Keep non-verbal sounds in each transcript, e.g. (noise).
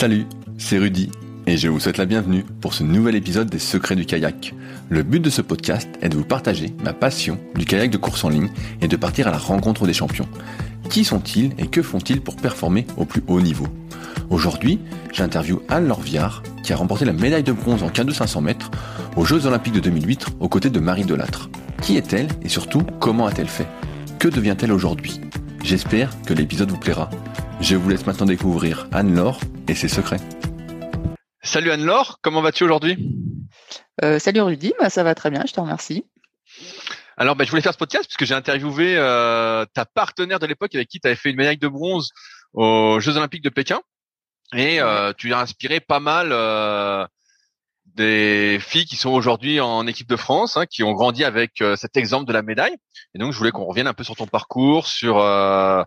Salut, c'est Rudy et je vous souhaite la bienvenue pour ce nouvel épisode des Secrets du kayak. Le but de ce podcast est de vous partager ma passion du kayak de course en ligne et de partir à la rencontre des champions. Qui sont-ils et que font-ils pour performer au plus haut niveau? Aujourd'hui, j'interviewe Anne Lorviard qui a remporté la médaille de bronze en de 500 mètres aux Jeux Olympiques de 2008 aux côtés de Marie Delattre. Qui est-elle et surtout comment a-t-elle fait? Que devient-elle aujourd'hui? J'espère que l'épisode vous plaira. Je vous laisse maintenant découvrir Anne-Laure et ses secrets. Salut Anne-Laure, comment vas-tu aujourd'hui? Euh, Salut Rudy, bah, ça va très bien, je te remercie. Alors, bah, je voulais faire ce podcast parce que j'ai interviewé euh, ta partenaire de l'époque avec qui tu avais fait une médaille de bronze aux Jeux Olympiques de Pékin. Et euh, tu as inspiré pas mal euh, des filles qui sont aujourd'hui en équipe de France, hein, qui ont grandi avec euh, cet exemple de la médaille. Et donc, je voulais qu'on revienne un peu sur ton parcours, sur euh,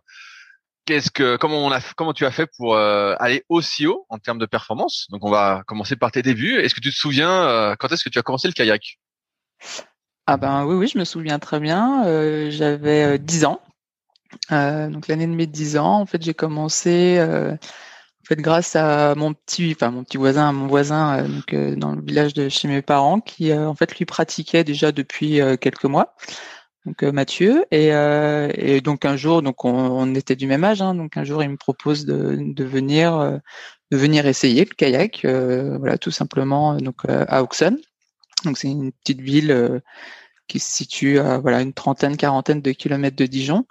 qu'est-ce que, comment on a, comment tu as fait pour euh, aller aussi haut en termes de performance? Donc, on va commencer par tes débuts. Est-ce que tu te souviens quand est-ce que tu as commencé le kayak? Ah ben oui, oui, je me souviens très bien. J'avais 10 ans. donc l'année de mes 10 ans, en fait, j'ai commencé en fait, grâce à mon petit, enfin mon petit voisin, mon voisin euh, donc, euh, dans le village de chez mes parents, qui euh, en fait lui pratiquait déjà depuis quelques mois, donc Mathieu, et, et, donc un jour, donc on, était du même âge, hein, donc un jour il me propose de, de venir, de venir essayer le kayak, voilà tout simplement donc à Auxonne, donc c'est une petite ville qui se situe à voilà une trentaine, quarantaine de kilomètres de Dijon.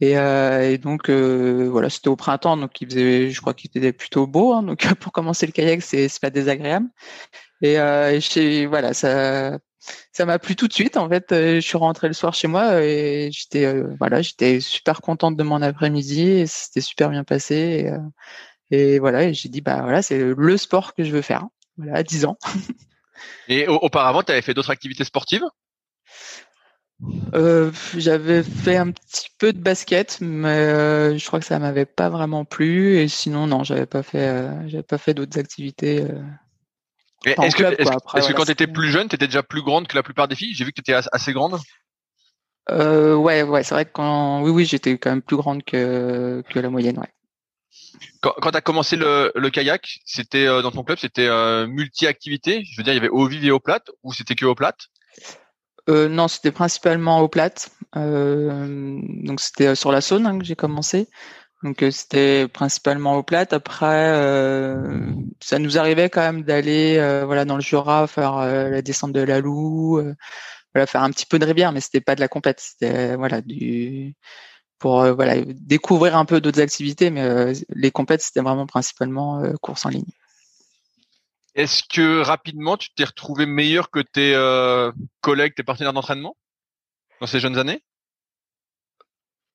Et, euh, et donc euh, voilà, c'était au printemps, donc il faisait, je crois qu'il était plutôt beau. Hein, donc (laughs) pour commencer le kayak, c'est pas désagréable. Et, euh, et voilà, ça ça m'a plu tout de suite. En fait, je suis rentrée le soir chez moi et j'étais voilà, j'étais super contente de mon après-midi. C'était super bien passé. Et, et voilà, j'ai dit bah voilà, c'est le sport que je veux faire. Voilà, à 10 ans. (laughs) et auparavant, tu avais fait d'autres activités sportives? Euh, j'avais fait un petit peu de basket, mais euh, je crois que ça m'avait pas vraiment plu. Et sinon, non, j'avais pas fait, euh, j'avais pas fait d'autres activités. Est-ce que, est que, quand tu étais plus jeune, tu étais déjà plus grande que la plupart des filles? J'ai vu que tu étais assez grande. ouais, ouais, c'est vrai que quand, oui, oui, j'étais quand même plus grande que que la moyenne, ouais. Quand, quand tu as commencé le, le kayak, c'était dans ton club, c'était multi-activité? Je veux dire, il y avait eau vive et eau plate, ou c'était que eau plate? Euh, non, c'était principalement au plate. Euh, donc c'était euh, sur la Saône hein, que j'ai commencé. Donc euh, c'était principalement au plate. Après, euh, ça nous arrivait quand même d'aller voilà dans le Jura faire la descente de la Loue, voilà faire un petit peu de rivière, mais c'était pas de la compète. C'était voilà du pour voilà découvrir un peu d'autres activités, mais les compètes c'était vraiment principalement course en ligne. Est-ce que rapidement tu t'es retrouvé meilleur que tes euh, collègues, tes partenaires d'entraînement dans ces jeunes années?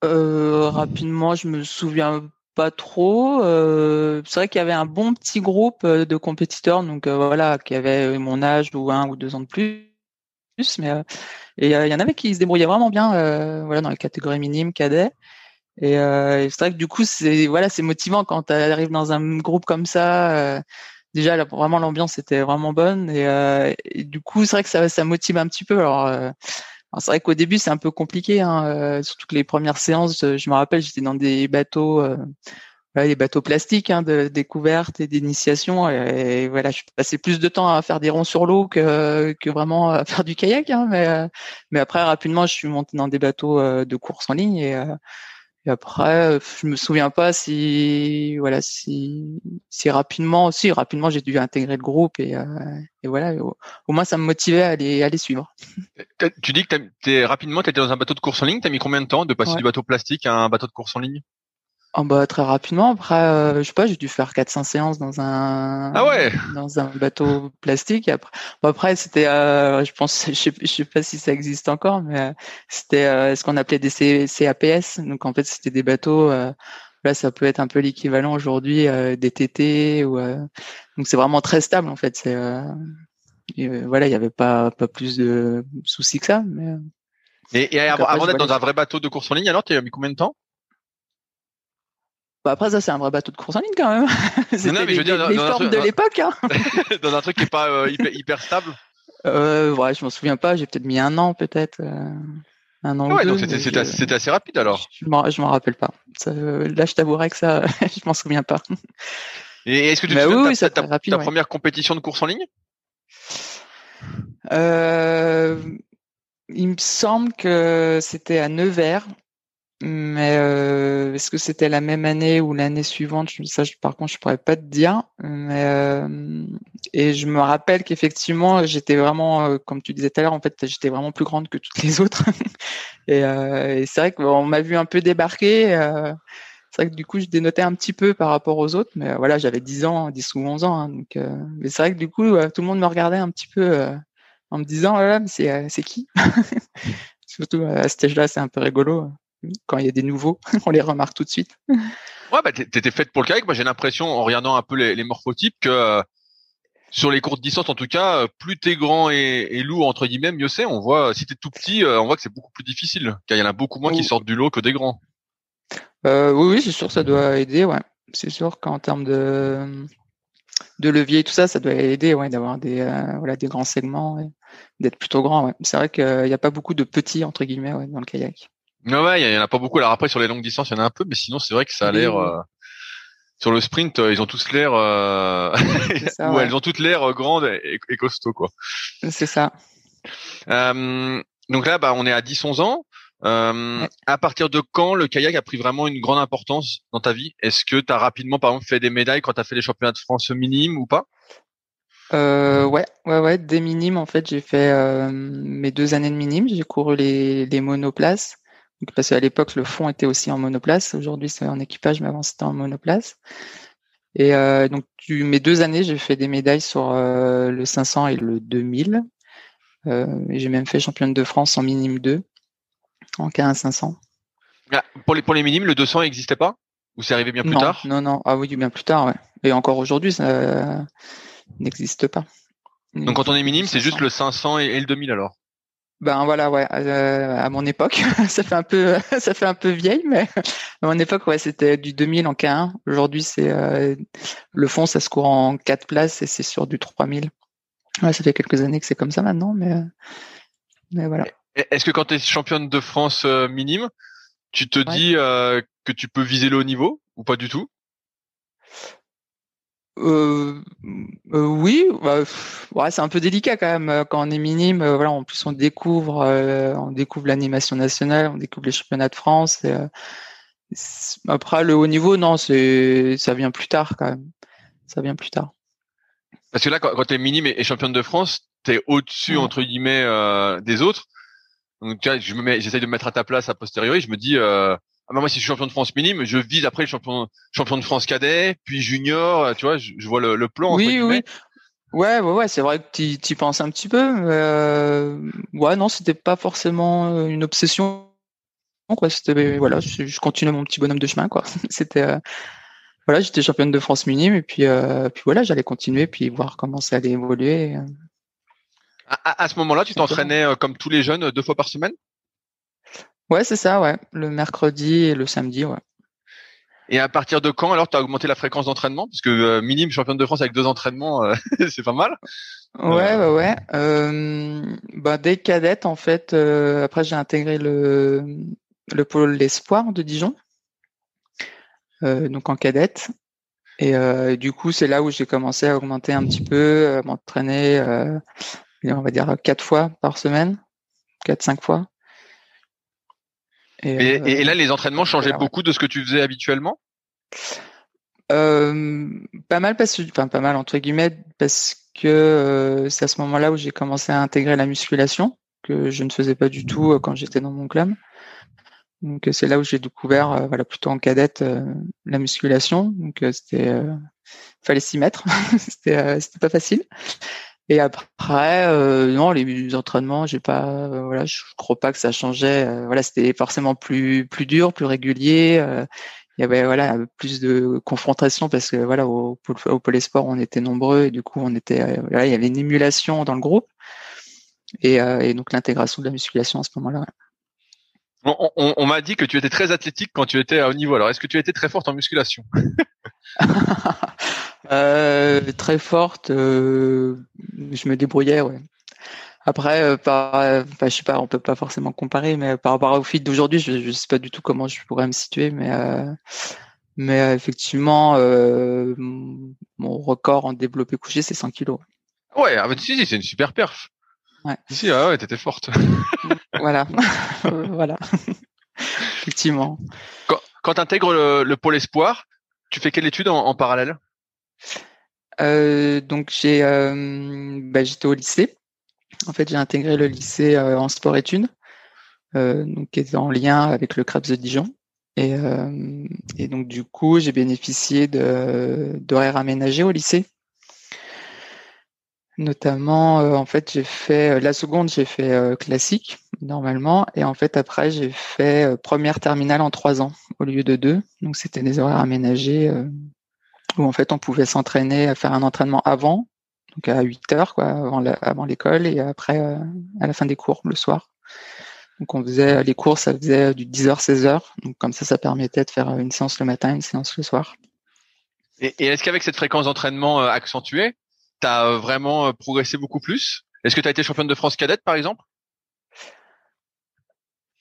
Euh, Rapidement, je me souviens pas trop. Euh, c'est vrai qu'il y avait un bon petit groupe euh, de compétiteurs, donc euh, voilà, qui avaient mon âge ou un ou deux ans de plus. Mais et il y en avait qui se débrouillaient vraiment bien, voilà, dans les catégories minimes, cadets. Et, c'est vrai que du coup, c'est voilà, c'est motivant quand tu arrives dans un groupe comme ça déjà vraiment l'ambiance était vraiment bonne et, et du coup c'est vrai que ça, ça motive un petit peu alors, c'est vrai qu'au début c'est un peu compliqué hein, euh, surtout que les premières séances je me rappelle j'étais dans des bateaux euh, voilà, des bateaux plastiques hein, de découverte et d'initiation. Et, voilà je passais plus de temps à faire des ronds sur l'eau que, que vraiment à faire du kayak hein, mais mais après rapidement je suis monté dans des bateaux de course en ligne et et après, je me souviens pas si, voilà, si, si rapidement, si rapidement, j'ai dû intégrer le groupe et, euh, et voilà, au, moins ça me motivait à les, à les suivre. Tu dis que t'es rapidement, tu étais dans un bateau de course en ligne. T'as mis combien de temps de passer du bateau plastique à un bateau de course en ligne? Oh bah très rapidement. Après, euh, je sais pas, j'ai dû faire 400 séances dans un ah ouais. dans un bateau plastique. après, bon, après c'était, euh, je pense, (laughs) je sais, je sais pas si ça existe encore, mais euh, c'était euh, ce qu'on appelait des CAPS. Donc en fait, c'était des bateaux. là, ça peut être un peu l'équivalent aujourd'hui des TT ou donc c'est vraiment très stable en fait. C'est voilà, il y avait pas pas plus de soucis que ça. Mais et, et avant d'être dans un vrai bateau de course en ligne, alors tu as mis combien de temps? Bah après ça c'est un vrai bateau de course en ligne quand même. (laughs) C'était non, mais je veux dire, les, formes de l'époque. Hein. (laughs) dans un truc qui est pas euh, hyper, hyper, stable. Euh, ouais, je m'en souviens pas. J'ai peut-être mis un an peut-être. Euh, un an. Ah ouais, deux, donc c'était c'était assez, assez, rapide alors. Je m'en je m'en rappelle pas. Ça, là je t'avouerai que ça (laughs) je m'en souviens pas. Et est-ce que tu Bah oui, ta, ta- très rapide, ta ouais. première compétition de course en ligne? Euh, il me semble que c'était à Nevers, mais euh, est-ce que c'était la même année ou l'année suivante? Ça, je- par contre, je pourrais pas te dire. Mais euh, et je me rappelle qu'effectivement, j'étais vraiment, euh, comme tu disais tout à l'heure, en fait, j'étais vraiment plus grande que toutes les autres. (laughs) Et, euh, et c'est vrai qu'on m'a vu un peu débarquer. euh, c'est vrai que du coup, je dénotais un petit peu par rapport aux autres, mais voilà, j'avais 10 ans, 10 ou 11 ans. hein, donc, mais c'est vrai que du coup, tout le monde me regardait un petit peu en me disant, oh là là, mais c'est qui? (laughs) Surtout à cet âge-là, c'est un peu rigolo. Quand il y a des nouveaux, (laughs) on les remarque tout de suite. Ouais, bah t'é- t'étais faite pour le kayak. Moi, j'ai l'impression, en regardant un peu les, les morphotypes, que euh, sur les courtes distances, en tout cas, euh, plus t'es grand et, et lourd entre guillemets, mieux c'est. On voit, si t'es tout petit, euh, on voit que c'est beaucoup plus difficile, car il y en a beaucoup moins qui sortent du lot que des grands. Euh, oui, oui, c'est sûr, ça doit aider, ouais. C'est sûr qu'en termes de, de levier et tout ça, ça doit aider, ouais, d'avoir des, voilà, des grands segments, d'être plutôt grand, ouais. C'est vrai qu'il n'y a pas beaucoup de petits, entre guillemets, ouais, dans le kayak. Non, ouais, il y en a pas beaucoup. Alors après, sur les longues distances, il y en a un peu, mais sinon, c'est vrai que ça a l'air. euh, sur le sprint, euh, ils ont tous l'air, euh, (laughs) ça, (laughs) ouais. elles ont toutes l'air euh, grandes et, et costauds, quoi. C'est ça. Donc là, bah, on est à 10-11 ans. Ouais. À partir de quand le kayak a pris vraiment une grande importance dans ta vie? Est-ce que tu as rapidement, par exemple, fait des médailles quand tu as fait les championnats de France minimes ou pas? Euh, ouais, ouais, ouais, des minimes, en fait, j'ai fait euh, mes deux années de minimes, j'ai couru les, les monoplaces. Donc, parce qu'à l'époque, le fond était aussi en monoplace. Aujourd'hui, c'est en équipage, mais avant, c'était en monoplace. Et euh, donc, mes deux années, j'ai fait des médailles sur euh, le 500 et le 2000. Euh, et j'ai même fait championne de France en minime 2, en K1 500. Ah, pour, les, pour les minimes, le 200 n'existait pas? Ou c'est arrivé bien plus non, tard? non, non. Ah oui, bien plus tard, ouais. Et encore aujourd'hui, ça n'existe pas. Donc quand on est minime, c'est 500. juste le 500 et, et le 2000 alors? Ben voilà, ouais. euh, à mon époque, (laughs) ça fait un peu, (laughs) ça fait un peu vieille, mais à mon époque, ouais, c'était du 2000 en K1. Aujourd'hui, c'est euh, le fond, ça se court en 4 places et c'est sur du 3000. Ouais, ça fait quelques années que c'est comme ça maintenant, mais, euh, mais voilà. Est-ce que quand tu es championne de France euh, minime, tu te Ouais. dis euh, que tu peux viser le haut niveau ou pas du tout? Euh, euh, oui, bah, pff, ouais, c'est un peu délicat quand même euh, quand on est minime. euh, voilà, en plus on découvre, on découvre l'animation nationale, on découvre les championnats de France. et, après le haut niveau, non, c'est ça vient plus tard quand même. Ça vient plus tard. Parce que là, quand, quand tu es minime et, et championne de France, tu es au-dessus, Ouais. entre guillemets, des autres. Donc, tu vois, je me mets, j'essaye de me mettre à ta place a posteriori. Je me dis, euh, ah bah moi, si je suis champion de France minime, je vise après le champion, champion de France cadet, puis junior. euh, Tu vois, je, je vois le, le plan. Oui, oui. Ouais, ouais, ouais, c'est vrai que tu y penses un petit peu. mais, euh, ouais, non, c'était pas forcément une obsession. Quoi, c'était voilà, je, je continuais mon petit bonhomme de chemin, quoi. (laughs) C'était euh, voilà, j'étais championne de France minime et puis euh, puis voilà, j'allais continuer puis voir comment ça allait évoluer. À, à- à ce moment-là, tu t'entraînais comme tous les jeunes deux fois par semaine? Ouais, c'est ça, ouais. Le mercredi et le samedi, ouais. Et à partir de quand alors tu as augmenté la fréquence d'entraînement? Parce que euh, minime championne de France avec deux entraînements, euh, (laughs) c'est pas mal. Ouais, ouais, ouais. Euh, bah, dès cadette, en fait, euh, après j'ai intégré le, le pôle l'espoir de Dijon, euh, donc en cadette. Et euh, du coup, c'est là où j'ai commencé à augmenter un petit peu, à m'entraîner, euh, on va dire quatre fois par semaine, quatre, cinq fois. Et, euh, et- là, les entraînements changeaient voilà, ouais. beaucoup de ce que tu faisais habituellement? Euh, pas mal parce que, enfin pas mal entre guillemets parce que euh, c'est à ce moment-là où j'ai commencé à intégrer la musculation que je ne faisais pas du tout quand j'étais dans mon club. Donc c'est là où j'ai découvert, voilà plutôt en cadette, la musculation. Donc c'était, fallait s'y mettre. (laughs) c'était, c'était pas facile. Et après, euh, non, les entraînements, j'ai pas, euh, voilà, je crois pas que ça changeait. euh, voilà, c'était forcément plus plus dur, plus régulier. euh, il y avait voilà plus de confrontation parce que voilà au, au sport on était nombreux et du coup on était euh, voilà, il y avait une émulation dans le groupe et, et donc l'intégration de la musculation à ce moment-là. On, on- on m'a dit que tu étais très athlétique quand tu étais à haut niveau. Alors, est-ce que tu étais très forte en musculation? (laughs) Euh, très forte, euh, je me débrouillais, ouais. Après, euh, par, euh, enfin, je sais pas, on peut pas forcément comparer, mais par rapport au feed d'aujourd'hui, je, je sais pas du tout comment je pourrais me situer, mais Mais effectivement, mon record en développé couché, c'est 100 kilos. Ouais, ah, bah, si, si, c'est une super perf. Ouais. Si, ah ouais, t'étais forte. voilà, (laughs) voilà. (laughs) Effectivement. Quand, quand tu intègres le, pôle espoir, tu fais quelle étude en, parallèle? Euh, Donc j'ai, euh, bah, j'étais au lycée. En fait, j'ai intégré le lycée euh, en sport-études, donc qui était en lien avec le Krebs de Dijon. Et, et donc du coup, j'ai bénéficié de d'horaires aménagés au lycée Notamment, euh, en fait, j'ai fait euh, la seconde, j'ai fait euh, classique normalement, et en fait après j'ai fait première terminale en trois ans au lieu de deux. Donc c'était des horaires aménagés où en fait on pouvait s'entraîner à faire un entraînement avant, donc à 8 heures quoi, avant l'école et après à la fin des cours le soir. Donc on faisait les cours, ça faisait du 10h 16h. Donc comme ça ça permettait de faire une séance le matin, une séance le soir. Et est-ce qu'avec cette fréquence d'entraînement accentuée, tu as euh, vraiment euh, progressé beaucoup plus? Est-ce que tu as été championne de France cadette, par exemple?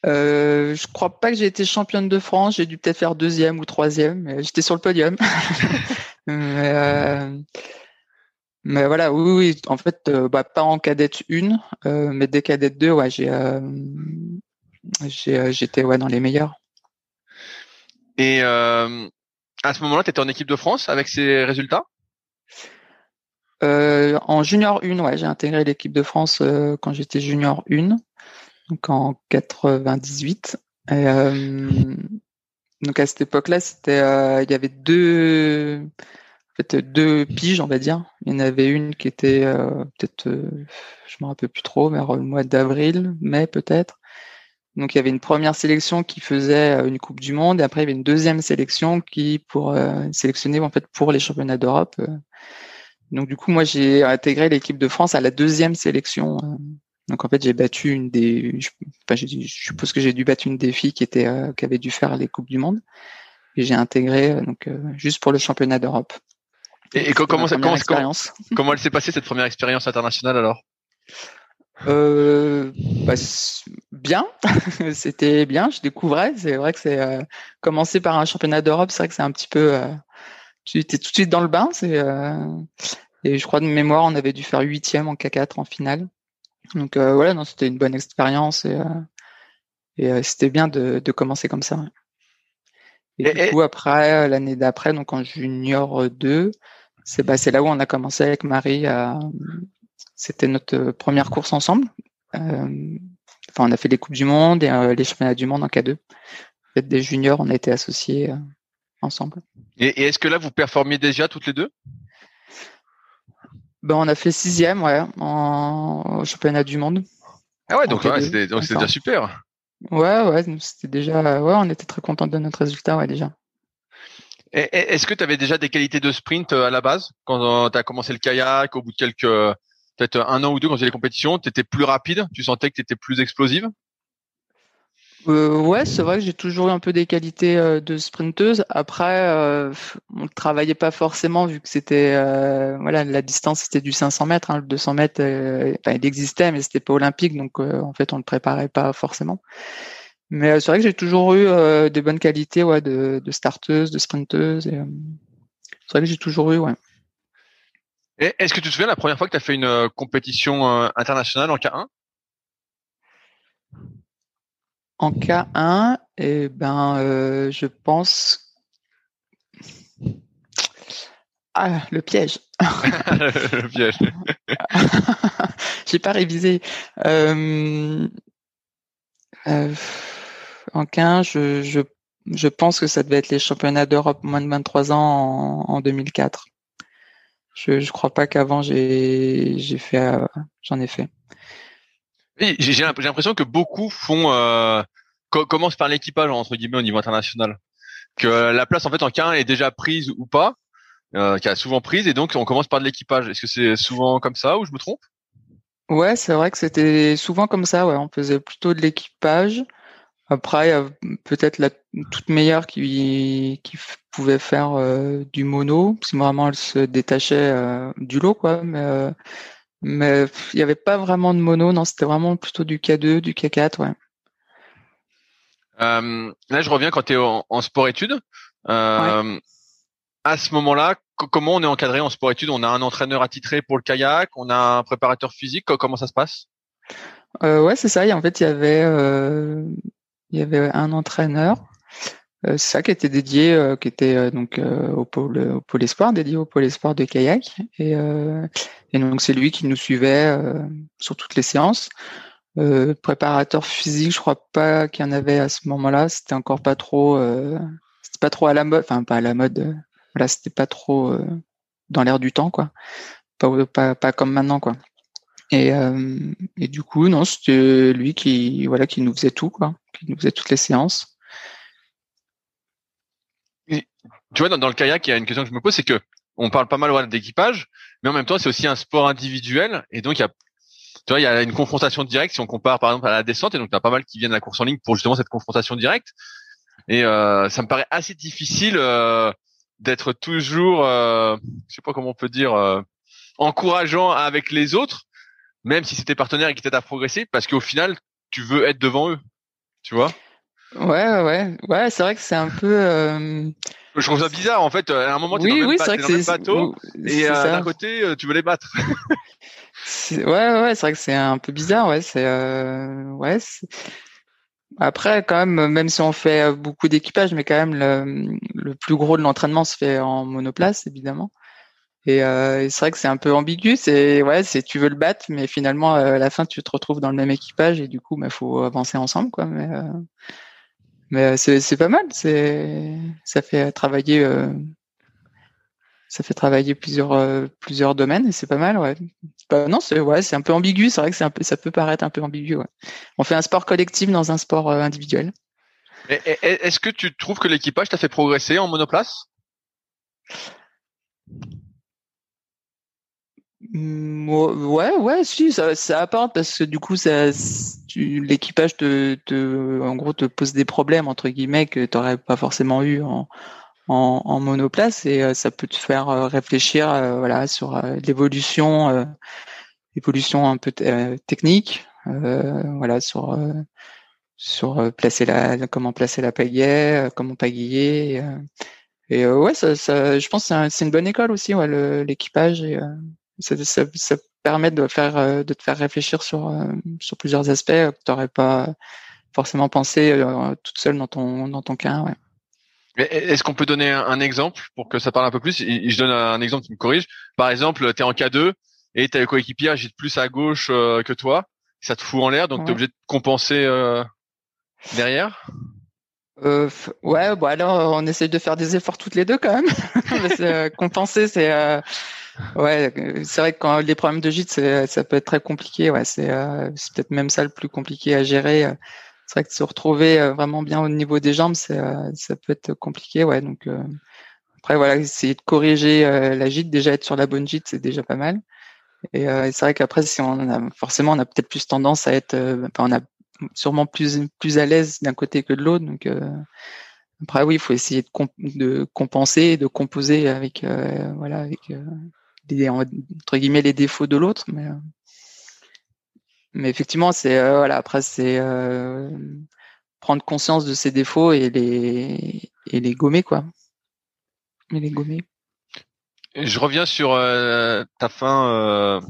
Euh, je crois pas que j'ai été championne de France. J'ai dû peut-être faire deuxième ou troisième. J'étais sur le podium. (laughs) (laughs) mais, euh, mais, voilà, oui, oui. En fait, bah, pas en cadette 1, mais des cadettes 2, ouais, j'ai, j'étais ouais, dans les meilleurs. Et à ce moment-là, tu étais en équipe de France avec ces résultats? Euh, en junior 1, ouais, j'ai intégré l'équipe de France euh, quand j'étais junior 1, donc en 98. Et, euh, donc à cette époque-là, c'était, euh, il y avait deux, en fait, deux piges, on va dire. Il y en avait une qui était peut-être, je me rappelle plus trop, vers le mois d'avril, mai peut-être. Donc il y avait une première sélection qui faisait une Coupe du Monde, et après il y avait une deuxième sélection qui pour sélectionner en fait pour les championnats d'Europe. Donc du coup, moi, j'ai intégré l'équipe de France à la deuxième sélection. Euh. Donc en fait, j'ai battu une des, je, je suppose que j'ai dû battre une des filles qui était, euh, qui avait dû faire les coupes du monde. Et j'ai intégré euh, donc juste pour le championnat d'Europe. Et, comment, ça, comment, (laughs) comment, elle s'est passée cette première expérience internationale alors? Euh, bah, bien, (laughs) c'était bien. Je découvrais. C'est vrai que c'est euh, commencer par un championnat d'Europe, c'est vrai que c'est un petit peu tu étais tout de suite dans le bain. C'est euh, et je crois de mémoire, on avait dû faire huitième en K4 en finale. Donc euh, voilà, non, c'était une bonne expérience et, euh, et c'était bien de, de, commencer comme ça. Et, du coup après l'année d'après, donc en junior 2, c'est bah, là où on a commencé avec Marie. C'était notre première course ensemble. enfin, on a fait les coupes du monde et les championnats du monde en K2. En fait, des juniors, on a été associés ensemble. Et, est-ce que là, vous performiez déjà toutes les deux? Ben, On a fait sixième ouais, en, championnat du monde. Ah ouais, donc c'était déjà super. Ouais, ouais, c'était déjà, ouais, on était très contents de notre résultat, ouais, déjà. Est-ce que tu avais déjà des qualités de sprint euh, à la base? Quand euh, tu as commencé le kayak au bout de quelques peut-être un an ou deux quand tu les compétitions, tu étais plus rapide, tu sentais que tu étais plus explosive? Euh, ouais, c'est vrai que j'ai toujours eu un peu des qualités euh, de sprinteuse. Après, euh, on ne travaillait pas forcément vu que c'était voilà la distance c'était du 500 mètres, hein, le 200 mètres, il existait mais c'était pas olympique donc en fait on le préparait pas forcément. Mais c'est vrai que j'ai toujours eu des bonnes qualités ouais de, de starteuse, de sprinteuse. c'est vrai que j'ai toujours eu ouais. Est-ce que tu te souviens la première fois que tu as fait une compétition internationale en K1 en cas 1, eh ben, euh, je pense. Ah, le piège. (laughs) le piège. (laughs) J'ai pas révisé. Euh, euh, en 15, je, je, je, pense que ça devait être les championnats d'Europe moins de 23 ans en, en 2004. Je, je crois pas qu'avant j'ai, j'ai fait, j'en ai fait. J'ai l'impression que beaucoup font euh, commencent par l'équipage entre guillemets au niveau international. Que la place en fait en K1 est déjà prise ou pas, euh, qui a souvent prise et donc on commence par de l'équipage. Est-ce que c'est souvent comme ça ou je me trompe? Ouais, c'est vrai que c'était souvent comme ça. Ouais, on faisait plutôt de l'équipage. Après, il y a peut-être la toute meilleure qui, pouvait faire euh, du mono, si vraiment elle se détachait du lot, quoi. Mais mais il n'y avait pas vraiment de mono, non, c'était vraiment plutôt du K2, du K4, ouais. Euh, là, je reviens quand tu es en, sport-études. Euh, À ce moment-là, comment on est encadré en sport-études On a un entraîneur attitré pour le kayak, on a un préparateur physique. Comment ça se passe? Euh, Ouais, c'est ça. en fait, il y avait euh, il y avait un entraîneur. Euh, c'est ça qui était dédié, euh, qui était euh, donc au pôle au pôle espoir, dédié au pôle espoir de kayak. Et, et donc c'est lui qui nous suivait sur toutes les séances. préparateur physique, je crois pas qu'il y en avait à ce moment-là. C'était encore pas trop, c'était pas trop à la mode, enfin pas à la mode. c'était pas trop dans l'air du temps, quoi. Pas, pas, pas comme maintenant, quoi. Et, et du coup, non, c'était lui qui, voilà, qui nous faisait tout, quoi, qui nous faisait toutes les séances. Tu vois, dans, le kayak, il y a une question que je me pose, c'est que on parle pas mal d'équipage, mais en même temps, c'est aussi un sport individuel, et donc il y a, tu vois, il y a une confrontation directe si on compare par exemple à la descente, et donc tu as pas mal qui viennent à la course en ligne pour justement cette confrontation directe. Et euh, ça me paraît assez difficile euh, d'être toujours, euh, je sais pas comment on peut dire, euh, encourageant avec les autres, même si c'était partenaire et qui t'aident à progresser, parce qu'au final, tu veux être devant eux, tu vois. Ouais, ouais, ouais, c'est vrai que c'est un peu. Euh, je trouve ça bizarre en fait. À un moment, tu es dans, le même bateau et euh, d'un côté, euh, tu veux les battre. (laughs) ouais, ouais, c'est vrai que c'est un peu bizarre. Ouais, c'est ouais. Après, quand même, même si on fait beaucoup d'équipage, mais quand même, le, le plus gros de l'entraînement se fait en monoplace, évidemment. Et, c'est vrai que c'est un peu ambigu. C'est ouais, c'est tu veux le battre, mais finalement, à la fin, tu te retrouves dans le même équipage et du coup, il bah, faut avancer ensemble, quoi. Mais mais euh, c'est pas mal. C'est ça fait travailler euh, ça fait travailler plusieurs euh, plusieurs domaines et c'est pas mal. Ouais. Bah, non, c'est ouais, c'est un peu ambigu. C'est vrai que c'est un peu ça peut paraître un peu ambigu. On fait un sport collectif dans un sport individuel. Est-ce que tu trouves que l'équipage t'a fait progresser en monoplace? Ouais, ouais, si, ça, ça apporte parce que du coup, ça, l'équipage te, te, en gros, te pose des problèmes entre guillemets que tu n'aurais pas forcément eu en, en, en, monoplace et euh, ça peut te faire euh, réfléchir, euh, voilà, sur l'évolution, évolution un peu technique, voilà, sur sur placer la, comment placer la pagaie, comment pagayer. Et, ouais, ça, ça, je pense c'est une bonne école aussi, ouais, l'équipage et ça, ça, ça, permet de faire euh, de te faire réfléchir sur euh, sur plusieurs aspects que tu n'aurais pas forcément pensé euh, toute seule dans ton dans ton cas. Ouais. Est-ce qu'on peut donner un, exemple pour que ça parle un peu plus? Je donne un exemple qui me corrige. Par exemple, tu es en K2 et tu as le coéquipier agite plus à gauche que toi. Ça te fout en l'air, donc tu es obligé de compenser derrière? Euh, ouais, bon alors on essaye de faire des efforts toutes les deux quand même. (laughs) compenser, c'est Ouais, c'est vrai que quand les problèmes de gîte, ça peut être très compliqué. Ouais, c'est euh, peut-être même ça le plus compliqué à gérer. C'est vrai que se retrouver euh, vraiment bien au niveau des jambes, euh, ça peut être compliqué. Ouais, donc euh, après voilà, essayer de corriger la gîte, déjà être sur la bonne gîte, c'est déjà pas mal. Et, c'est vrai qu'après, si on a forcément, on a peut-être plus tendance à être, on a sûrement plus plus à l'aise d'un côté que de l'autre. Donc après, oui, il faut essayer de, de compenser, de composer avec voilà avec entre guillemets les défauts de l'autre mais euh, mais effectivement c'est euh, voilà après c'est euh, prendre conscience de ses défauts et les et les gommer quoi. Et les gommer. Je reviens sur ta fin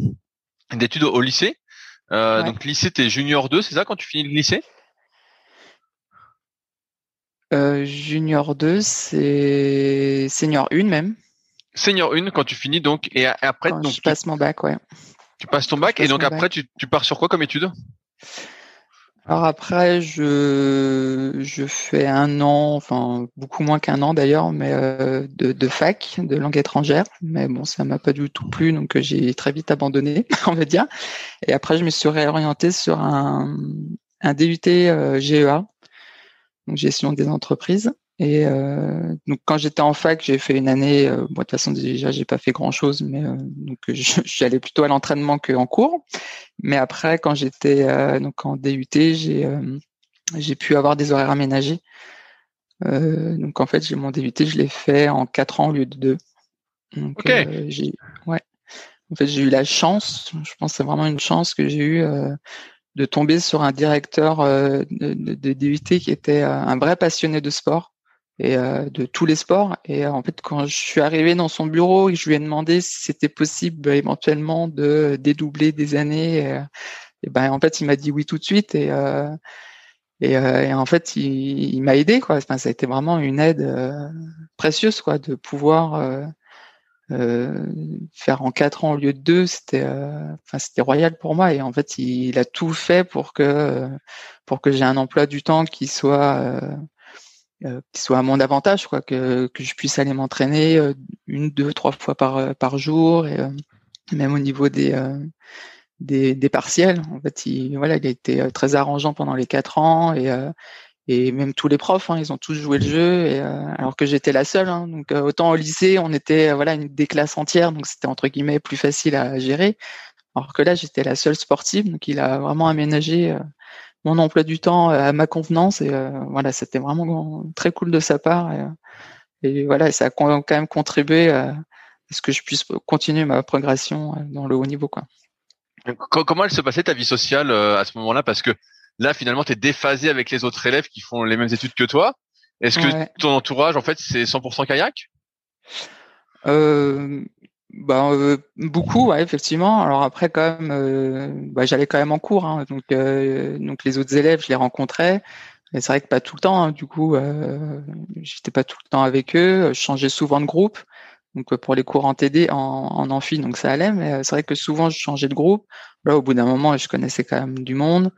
d'études au lycée. Donc lycée t'es junior 2 c'est ça quand tu finis le lycée? Junior 2 c'est senior 1 même senior 1 quand tu finis donc et après donc je passe mon bac ouais. Tu passes ton bac et donc après tu, tu pars sur quoi comme étude? Alors après je je fais un an enfin beaucoup moins qu'un an d'ailleurs mais euh, de, de fac de langue étrangère. Mais bon ça m'a pas du tout plu donc j'ai très vite abandonné (laughs) on va dire. Et après je me suis réorienté sur un un DUT euh, GEA donc gestion des entreprises et euh, donc quand j'étais en fac, j'ai fait une année. Euh, de toute façon déjà j'ai pas fait grand chose, mais euh, donc (laughs) j'allais plutôt à l'entraînement qu'en cours. Mais après, quand j'étais euh, donc en DUT, j'ai euh, j'ai pu avoir des horaires aménagés. donc en fait, j'ai mon DUT, je l'ai fait en quatre ans au lieu de deux. Donc j'ai ouais. En fait, j'ai eu la chance. Je pense que c'est vraiment une chance que j'ai eu de tomber sur un directeur de, de, de DUT qui était un vrai passionné de sport et de tous les sports. Et en fait, quand je suis arrivé dans son bureau et je lui ai demandé si c'était possible éventuellement de dédoubler des années, et, ben en fait, il m'a dit oui tout de suite. Et et, et, en fait, il, il m'a aidé, quoi. Enfin, ça a été vraiment une aide précieuse, quoi, de pouvoir euh, faire en quatre ans au lieu de deux, c'était, euh, enfin c'était royal pour moi. Et en fait, il, a tout fait pour que pour que j'ai un emploi du temps qui soit euh, qui soit à mon avantage, quoi, que que je puisse aller m'entraîner une, deux, trois fois par par jour, et même au niveau des des, des partiels. En fait, il, voilà, il a été très arrangeant pendant les quatre ans et et même tous les profs, hein, ils ont tous joué le jeu, et, euh, alors que j'étais la seule. Hein, donc euh, autant au lycée, on était euh, voilà une des classes entières, donc c'était entre guillemets plus facile à gérer. Alors que là, j'étais la seule sportive, donc il a vraiment aménagé mon emploi du temps à ma convenance, et voilà, c'était vraiment très cool de sa part. Et, et voilà, ça a quand même contribué à ce que je puisse continuer ma progression dans le haut niveau, quoi. Comment elle se passait ta vie sociale à ce moment-là? Parce que Là, finalement, tu es déphasé avec les autres élèves qui font les mêmes études que toi. Est-ce que ton entourage, en fait, c'est 100% kayak? Euh, bah, euh, beaucoup, ouais, effectivement. Alors après, quand même, euh, bah, j'allais quand même en cours, hein, donc euh, donc les autres élèves, je les rencontrais. Et c'est vrai que pas tout le temps. Hein, du coup, euh, j'étais pas tout le temps avec eux. Je changeais souvent de groupe. Donc pour les cours en TD, en, en amphi, donc ça allait. Mais c'est vrai que souvent je changeais de groupe. Là, au bout d'un moment, je connaissais quand même du monde.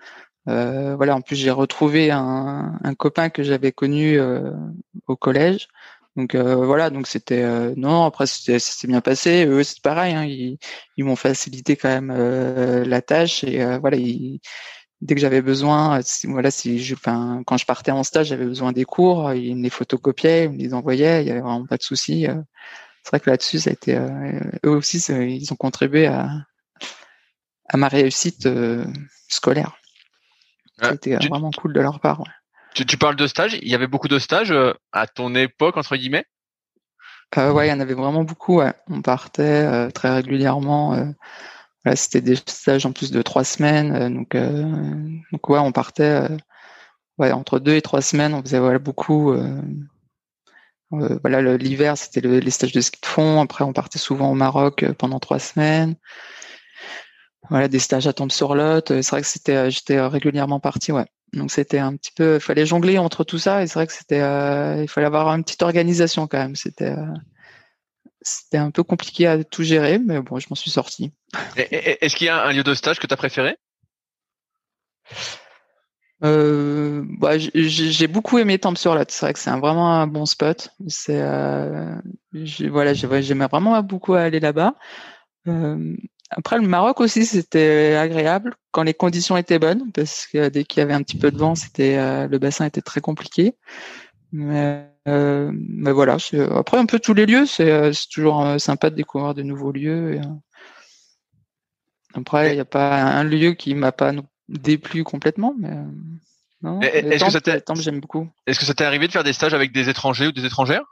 Euh, voilà, en plus j'ai retrouvé un, un, copain que j'avais connu euh, au collège. Donc euh, voilà, donc c'était euh, non après c'était bien passé. Eux c'est pareil, hein, ils, ils m'ont facilité quand même euh, la tâche et voilà, ils, dès que j'avais besoin, voilà si je, enfin quand je partais en stage, j'avais besoin des cours, ils me les photocopiaient, ils me les envoyaient, il y avait vraiment pas de souci. c'est vrai que là-dessus ça a été eux aussi ils ont contribué à à ma réussite scolaire. C'était vraiment cool de leur part. Tu, tu, parles de stages. Il y avait beaucoup de stages euh, à ton époque entre guillemets? Euh, ouais, il y en avait vraiment beaucoup. Ouais. On partait euh, très régulièrement. Euh, voilà, c'était des stages en plus de trois semaines. donc, donc ouais, on partait. ouais, entre deux et trois semaines, on faisait voilà beaucoup. voilà, l'hiver, c'était le, les stages de ski de fond. Après, on partait souvent au Maroc pendant trois semaines voilà des stages à tombe sur lot c'est vrai que c'était euh, j'étais euh, régulièrement parti ouais donc c'était un petit peu il fallait jongler entre tout ça et c'est vrai que c'était euh, il fallait avoir une petite organisation quand même c'était c'était un peu compliqué à tout gérer mais bon je m'en suis sorti est-ce qu'il y a un lieu de stage que tu as préféré? Euh, bah, j'ai beaucoup aimé Temple sur Lot. C'est vrai que c'est vraiment un bon spot. C'est euh, voilà, j'aimais vraiment beaucoup aller là-bas. Euh, après, le Maroc aussi, c'était agréable quand les conditions étaient bonnes, parce que dès qu'il y avait un petit peu de vent, c'était euh, le bassin était très compliqué. Mais, euh, mais voilà. Après, un peu tous les lieux, c'est euh, toujours sympa de découvrir de nouveaux lieux. après, il n'y a pas un lieu qui m'a pas déplu complètement, mais non. Est-ce que ça j'aime beaucoup. Est-ce que ça t'est arrivé de faire des stages avec des étrangers ou des étrangères?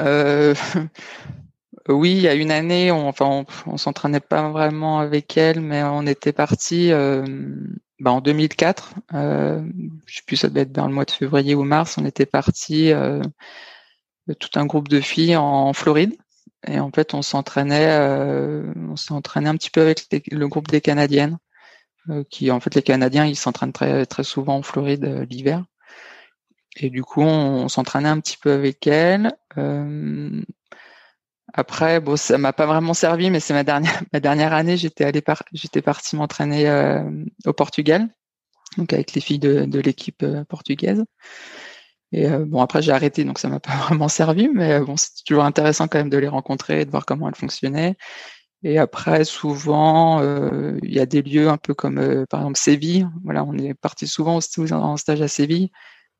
Euh, (laughs) oui, il y a une année, on, enfin, on, s'entraînait pas vraiment avec elle, mais on était parti euh, bah, en 2004. Euh, je sais plus, ça devait être dans le mois de février ou mars. On était parti euh, tout un groupe de filles en, Floride, et en fait, on s'entraînait, euh, on s'entraînait un petit peu avec le groupe des Canadiennes, euh, qui, en fait, les Canadiens, ils s'entraînent très très souvent en Floride euh, l'hiver. Et du coup, on, s'entraînait un petit peu avec elles. Après, bon, ça m'a pas vraiment servi, mais c'est ma dernière (laughs) ma dernière année. J'étais allé par, j'étais parti m'entraîner euh, au Portugal, donc avec les filles de, de l'équipe euh, portugaise. Et euh, bon, après j'ai arrêté, donc ça m'a (laughs) pas vraiment servi, mais bon, c'est toujours intéressant quand même de les rencontrer et de voir comment elles fonctionnaient. Et après, souvent, il y a des lieux un peu comme par exemple Séville. Voilà, on est parti souvent en stage à Séville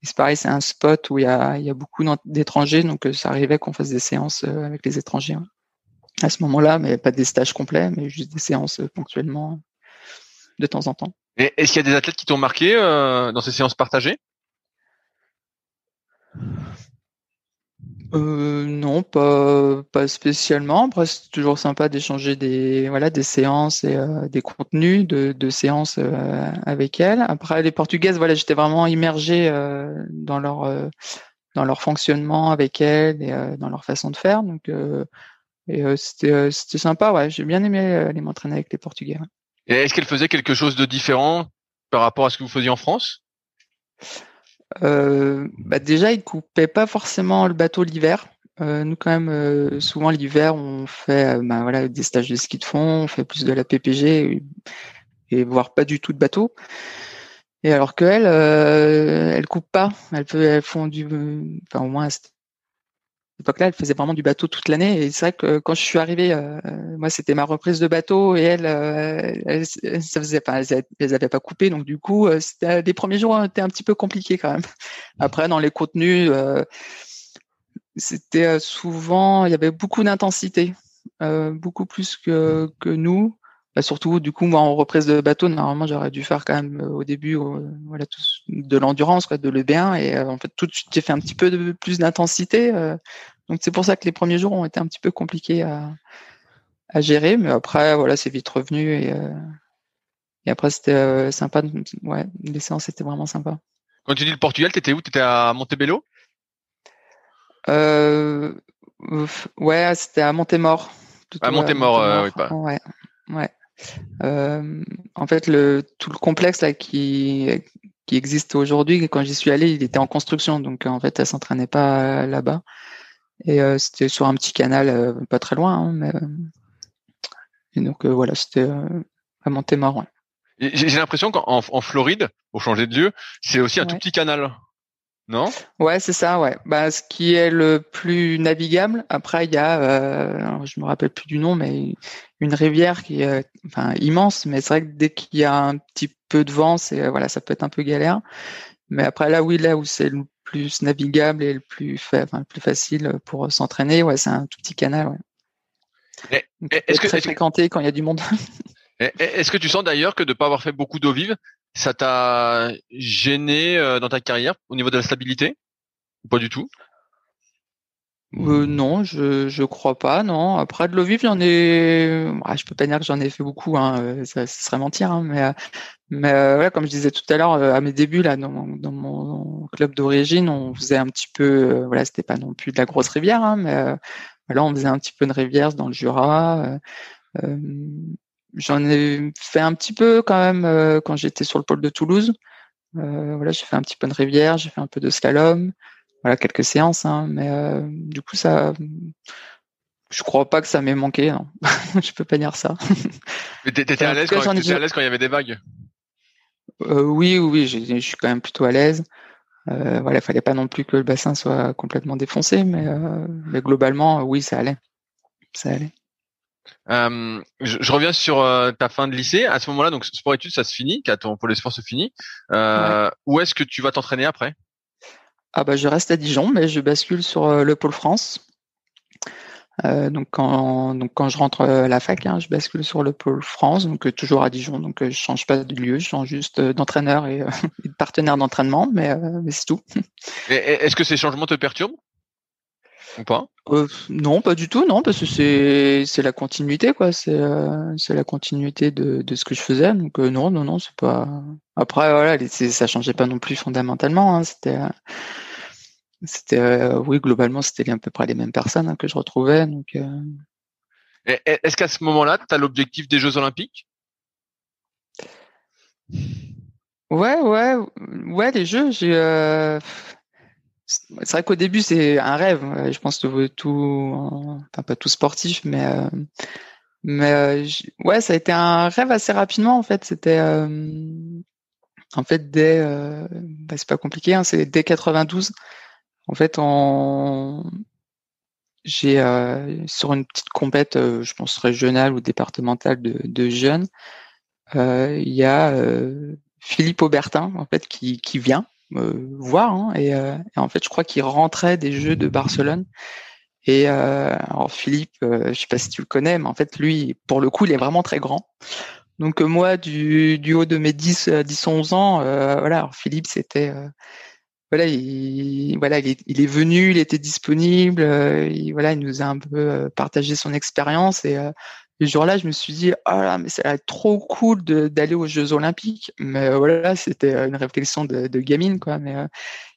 c'est pareil, c'est un spot où il y a, beaucoup d'étrangers, donc euh, ça arrivait qu'on fasse des séances euh, avec les étrangers hein. à ce moment-là, mais pas des stages complets, mais juste des séances euh, ponctuellement de temps en temps. Est-ce qu'il y a des athlètes qui t'ont marqué dans ces séances partagées? Euh, non, pas, pas spécialement. Après, c'est toujours sympa d'échanger des, voilà, des séances et euh, des contenus de, de séances euh, avec elle. Après, les portugaises, voilà, j'étais vraiment immergée euh, dans leur, dans leur fonctionnement avec elles et dans leur façon de faire. Donc, et c'était, c'était sympa. Ouais, j'ai bien aimé aller m'entraîner avec les Portugais. Est-ce qu'elle faisait quelque chose de différent par rapport à ce que vous faisiez en France? Bah déjà, ils coupaient pas forcément le bateau l'hiver. Euh, nous, quand même, euh, souvent l'hiver, on fait bah, voilà, des stages de ski de fond, on fait plus de la PPG et, voire pas du tout de bateau. Et alors qu'elles, euh, elles coupent pas. Elles font du, enfin au moins époque-là, elle faisait vraiment du bateau toute l'année. Et c'est vrai que quand je suis arrivée, euh, moi, c'était ma reprise de bateau et elle, euh, ça faisait pas, elles, avaient pas coupé. Donc du coup, euh, c'était les premiers jours étaient un petit peu compliqués quand même. Après, dans les contenus, c'était souvent, il y avait beaucoup d'intensité, beaucoup plus que que nous. Bah, surtout, du coup, moi, en reprise de bateau, normalement, j'aurais dû faire quand même au début, voilà, tout, de l'endurance, quoi, de l'E1, et en fait, tout de suite, j'ai fait un petit peu de plus d'intensité. donc, c'est pour ça que les premiers jours ont été un petit peu compliqués à, à gérer, mais après, voilà, c'est vite revenu et, et après, c'était sympa. Ouais, les séances étaient vraiment sympas. Quand tu dis le Portugal, t'étais où? T'étais à Montebello? Euh, Ouais, c'était à Montemor. À Montemor, oui, pas. Ouais, ouais. Euh, en fait, le, tout le complexe là qui, qui existe aujourd'hui, quand j'y suis allé, il était en construction, donc en fait, elle s'entraînait pas là-bas. Et euh, c'était sur un petit canal, euh, pas très loin, hein, mais et donc voilà, c'était à Montémar. J'ai l'impression qu'en en Floride, au changer de lieu, c'est aussi un tout petit canal. Non? Ouais, c'est ça, ouais. Bah, ce qui est le plus navigable. Après, il y a, euh, je me rappelle plus du nom, mais une rivière qui est, enfin, immense. Mais c'est vrai que dès qu'il y a un petit peu de vent, c'est, voilà, ça peut être un peu galère. Mais après, là, oui, là où c'est le plus navigable et le plus, enfin, le plus facile pour s'entraîner, ouais, c'est un tout petit canal, ouais. Est-ce que très fréquenté quand il y a du monde (laughs) Est-ce que tu sens d'ailleurs que de ne pas avoir fait beaucoup d'eau vive, ça t'a gêné euh, dans ta carrière au niveau de la stabilité? Pas du tout? Euh, non, je je crois pas, non. Après de l'eau vive, j'en ai, ah, je peux pas dire que j'en ai fait beaucoup, hein, euh, ça, serait mentir, hein, mais mais voilà, comme je disais tout à l'heure, à mes débuts là, dans mon, dans mon club d'origine, on faisait un petit peu, voilà, c'était pas non plus de la grosse rivière, hein, mais voilà, on faisait un petit peu de rivière dans le Jura. J'en ai fait un petit peu quand même euh, quand j'étais sur le pôle de Toulouse. Euh, voilà, j'ai fait un petit peu de rivière, j'ai fait un peu de slalom, voilà quelques séances, hein, mais euh, du coup ça, je crois pas que ça m'ait manqué. Non. (laughs) je peux pas dire ça. Mais t'étais à l'aise quand, à l'aise quand il y avait des vagues? oui, oui, je suis quand même plutôt à l'aise. Euh, voilà, fallait pas non plus que le bassin soit complètement défoncé, mais, mais globalement, oui, ça allait. Ça allait. Euh, je, reviens sur euh, ta fin de lycée. À ce moment-là, donc sport études, ça se finit, quand ton pôle sport se finit. Euh, Où est-ce que tu vas t'entraîner après? Ah bah je reste à Dijon, mais je bascule sur le pôle France. donc quand donc quand je rentre à la fac, hein, je bascule sur le pôle France, donc toujours à Dijon. Donc je change pas de lieu, je change juste d'entraîneur (laughs) et, de partenaire d'entraînement, mais, mais c'est tout. Est-ce que ces changements te perturbent? Pas? Euh, Non, pas du tout, non, parce que c'est c'est la continuité, quoi. C'est euh, c'est la continuité de, de ce que je faisais. Donc euh, non, non, non, c'est pas. Après, voilà, ça changeait pas non plus fondamentalement. Hein, c'était c'était oui, globalement, c'était à peu près les mêmes personnes hein, que je retrouvais. Donc. Est-ce qu'à ce moment-là, tu as l'objectif des Jeux Olympiques? Ouais, ouais, ouais, les Jeux, j'ai c'est vrai qu'au début c'est un rêve. Je pense que tout, enfin pas tout sportif, mais euh, mais euh, ouais, ça a été un rêve assez rapidement en fait. C'était euh, en fait dès, bah, c'est pas compliqué, hein, c'est dès 92. En fait, j'ai sur une petite compète, je pense régionale ou départementale de, de jeunes, il y a Philippe Aubertin en fait qui qui vient voir. Hein, euh, et, en fait, je crois qu'il rentrait des Jeux de Barcelone. Et euh, alors Philippe, euh, je sais pas si tu le connais, mais en fait, lui, pour le coup, il est vraiment très grand. Donc moi, du, haut de mes 10, 10 11 ans, voilà, alors Philippe, c'était voilà, il, voilà, il est, venu, il était disponible, il, voilà, il nous a un peu partagé son expérience et ce jour-là, je me suis dit, ah là, mais ça va être trop cool d'aller aux Jeux Olympiques. Mais voilà, c'était une réflexion de, gamine, quoi. Mais,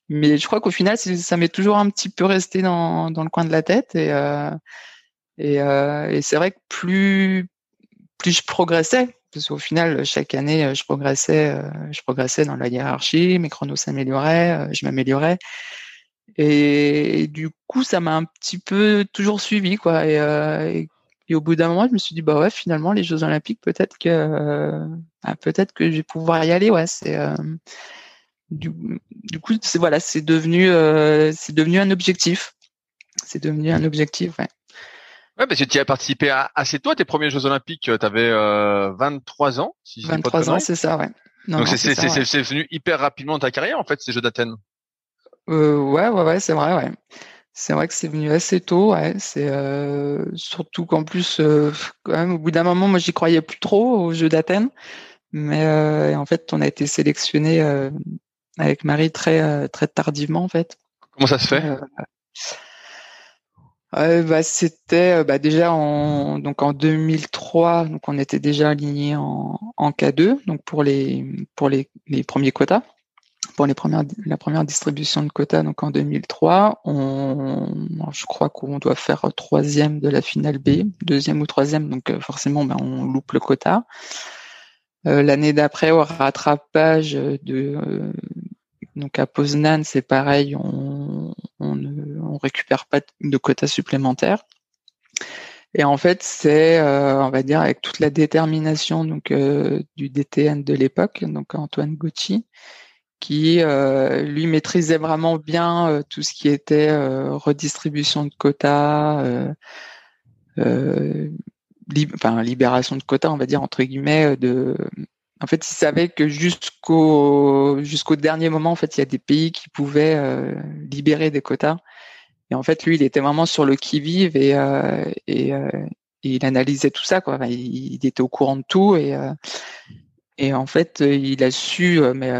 mais je crois qu'au final, ça m'est toujours un petit peu resté dans, dans le coin de la tête et et, et c'est vrai que plus plus je progressais, parce qu'au final, chaque année, je progressais, je progressais dans la hiérarchie, mes chronos s'amélioraient, je m'améliorais. Et, du coup, ça m'a un petit peu toujours suivi, quoi. Et, et, au bout d'un moment, je me suis dit, bah ouais, finalement, les Jeux Olympiques, peut-être que, bah, peut-être que je vais pouvoir y aller, ouais. C'est du, du, coup, c'est voilà, c'est devenu, c'est devenu un objectif. C'est devenu un objectif, ouais. Ouais, parce que tu as participé à, assez tôt à tes premiers Jeux Olympiques. Tu avais euh, 23 ans, si 23 ans, c'est ça, ouais. Donc c'est c'est venu hyper rapidement dans ta carrière, en fait, ces Jeux d'Athènes. Euh, ouais, ouais, ouais, c'est vrai, ouais. C'est vrai que c'est venu assez tôt, ouais. C'est euh, surtout qu'en plus, euh, quand même, au bout d'un moment, moi, j'y croyais plus trop aux Jeux d'Athènes, mais euh, en fait, on a été sélectionné euh, avec Marie très très tardivement, en fait. Comment ça se fait? Bah, c'était bah, déjà en donc en 2003 donc on était déjà aligné en, en K2 donc pour les pour les, les premiers quotas pour les premières la première distribution de quotas donc en 2003 on je crois qu'on doit faire troisième de la finale B deuxième ou troisième donc euh, forcément ben, on loupe le quota l'année d'après au rattrapage de donc à Poznan, c'est pareil, on, ne on récupère pas de quotas supplémentaires. Et en fait, c'est, euh, on va dire, avec toute la détermination donc euh, du DTN de l'époque, donc Antoine Gucci, qui euh, lui maîtrisait vraiment bien tout ce qui était redistribution de quotas, enfin libération de quotas, on va dire entre guillemets, de en fait, ils savaient que jusqu'au jusqu'au dernier moment, en fait, il y a des pays qui pouvaient euh, libérer des quotas. Et en fait, lui, il était vraiment sur le qui vive euh, euh, et, il analysait tout ça, quoi. il, il, était au courant de tout et et en fait, il a su, mais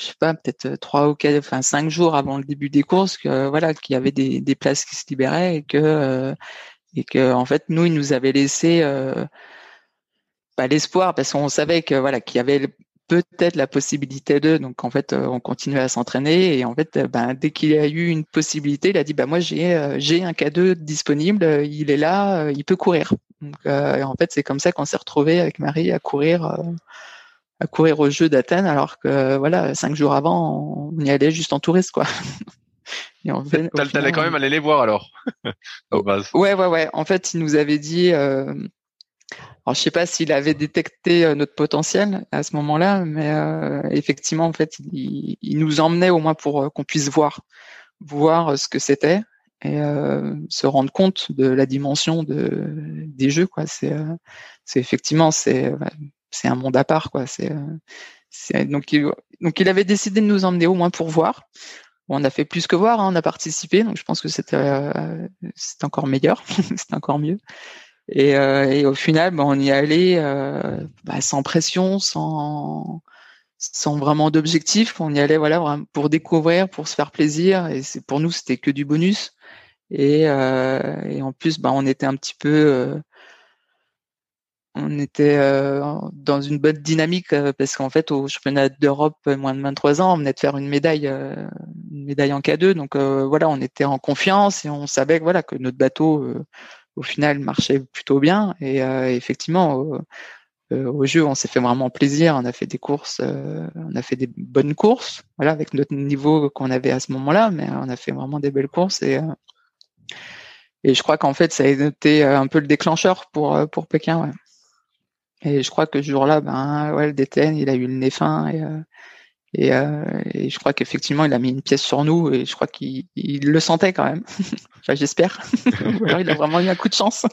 je sais pas, peut-être trois ou quatre, enfin cinq jours avant le début des courses, que voilà, qu'il y avait des, places qui se libéraient et que et que en fait, nous, il nous avait laissé l'espoir parce qu'on savait que voilà qu'il y avait peut-être la possibilité de donc en fait euh, on continuait à s'entraîner et en fait euh, ben, dès qu'il a eu une possibilité il a dit bah moi j'ai euh, j'ai un K2 disponible il est là il peut courir. Donc et en fait c'est comme ça qu'on s'est retrouvé avec Marie à courir à courir au jeu d'Athènes alors que voilà cinq jours avant on y allait juste en touriste quoi (laughs) et T'allais quand même aller les voir alors. (laughs) ouais, ouais, ouais. En fait, il nous avait dit, alors, je sais pas s'il avait détecté euh, notre potentiel à ce moment-là, mais euh, effectivement, en fait, il, nous emmenait au moins pour euh, qu'on puisse voir, voir ce que c'était et se rendre compte de la dimension de, des jeux. Quoi, c'est, c'est effectivement, c'est, c'est un monde à part. Quoi, c'est, donc, il, donc, il avait décidé de nous emmener au moins pour voir. on a fait plus que voir, hein, on a participé, donc je pense que c'était, c'est encore meilleur, (laughs) c'est encore mieux. Et, euh, au final, bah, on y allait euh, bah, sans pression, sans sans vraiment d'objectif. On y allait voilà pour découvrir, pour se faire plaisir. Et c'est pour nous, c'était que du bonus. Et, euh, en plus, bah, on était un petit peu, euh, on était euh, dans une bonne dynamique euh, parce qu'en fait, au championnat d'Europe moins de 23 ans, on venait de faire une médaille, une médaille en K2. Donc voilà, on était en confiance et on savait que voilà que notre bateau au final marchait plutôt bien. Et euh, effectivement, au, euh, jeu, on s'est fait vraiment plaisir. On a fait des courses, euh, on a fait des bonnes courses, voilà, avec notre niveau qu'on avait à ce moment-là, mais on a fait vraiment des belles courses et et je crois qu'en fait, ça a été un peu le déclencheur pour pour Pékin. Et je crois que ce jour-là, ben ouais, le DTN, il a eu le nez fin et et, euh, et, je crois qu'effectivement, il a mis une pièce sur nous et je crois qu'il le sentait quand même. (laughs) enfin, j'espère. (laughs) Ou alors il a vraiment eu un coup de chance.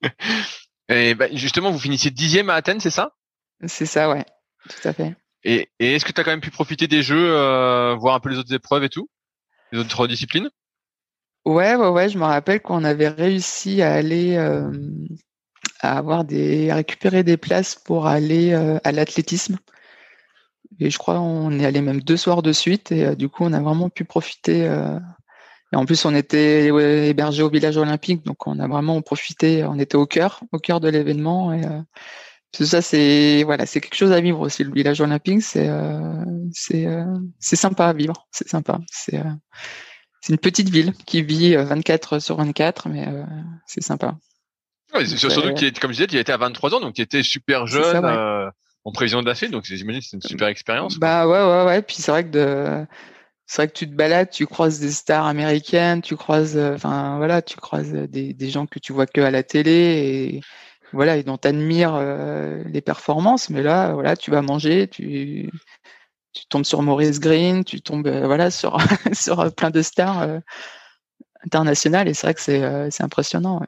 (laughs) et bah, justement, vous finissez dixième à Athènes, c'est ça? C'est ça, ouais. Tout à fait. Et, et est-ce que tu as quand même pu profiter des jeux, euh, voir un peu les autres épreuves et tout? Les autres disciplines? Ouais, ouais, ouais. Je me rappelle qu'on avait réussi à aller... Euh, à avoir des à récupérer des places pour aller euh, à l'athlétisme et je crois on est allé même deux soirs de suite et du coup on a vraiment pu profiter. et en plus on était hébergé au village olympique, donc on a vraiment profité. On était au cœur, au cœur de l'événement et ça c'est voilà c'est quelque chose à vivre aussi le village olympique c'est c'est c'est sympa à vivre c'est sympa c'est c'est une petite ville qui vit 24 sur 24 mais c'est sympa Ouais, surtout que, comme je disais, tu étais à 23 ans, donc tu étais super jeune euh, en prévision de la file, donc j'imagine que c'est une super expérience. Bah ouais, ouais, ouais. Puis c'est vrai que de, c'est vrai que tu te balades, tu croises des stars américaines, tu croises, euh, enfin voilà, tu croises des, des gens que tu vois que à la télé et voilà, et dont t'admires euh, les performances. Mais là, voilà, tu vas manger, tu, tu tombes sur Maurice Green, tu tombes, euh, voilà, sur (laughs) sur plein de stars internationales et c'est vrai que c'est c'est impressionnant. Ouais.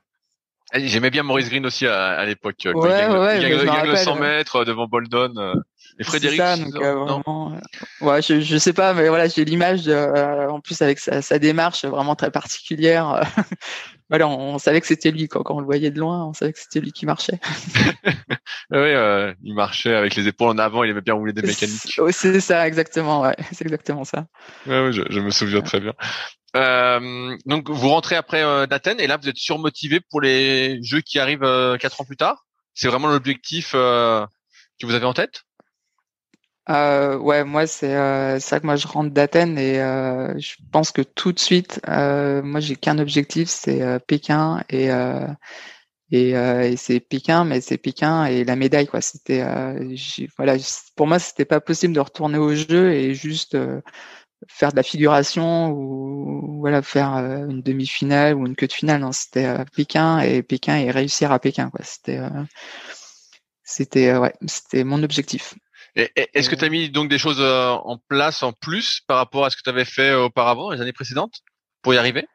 Eh, j'aimais bien Maurice Green aussi à, à l'époque. Ouais, ouais, il gagne, le 100 mètres devant Boldon. Euh, et Frédéric. Ça, donc, euh, vraiment, euh, ouais, je, je sais pas, mais voilà, j'ai l'image en plus avec sa, sa, démarche vraiment très particulière. (laughs) voilà, on, savait que c'était lui quand, quand, on le voyait de loin, on savait que c'était lui qui marchait. (laughs) oui, euh, il marchait avec les épaules en avant, il aimait bien rouler des mécaniques. C'est ça, exactement, ouais, (laughs) c'est exactement ça. Ouais, ouais je, je, me souviens très bien. Euh, donc vous rentrez après euh, d'Athènes et là vous êtes surmotivé pour les jeux qui arrivent euh, quatre ans plus tard. C'est vraiment l'objectif euh, que vous avez en tête? Ouais, moi c'est ça que moi je rentre d'Athènes et je pense que tout de suite, moi j'ai qu'un objectif, c'est Pékin et et, et c'est Pékin, mais c'est Pékin et la médaille quoi. C'était voilà, pour moi c'était pas possible de retourner au jeu et juste faire de la figuration ou voilà faire euh, une demi-finale ou une queue de finale. Non, c'était euh, Pékin et Pékin et réussir à Pékin. Quoi. C'était euh, c'était ouais, c'était mon objectif. Est-ce que tu as mis donc des choses en place en plus par rapport à ce que tu avais fait auparavant les années précédentes pour y arriver?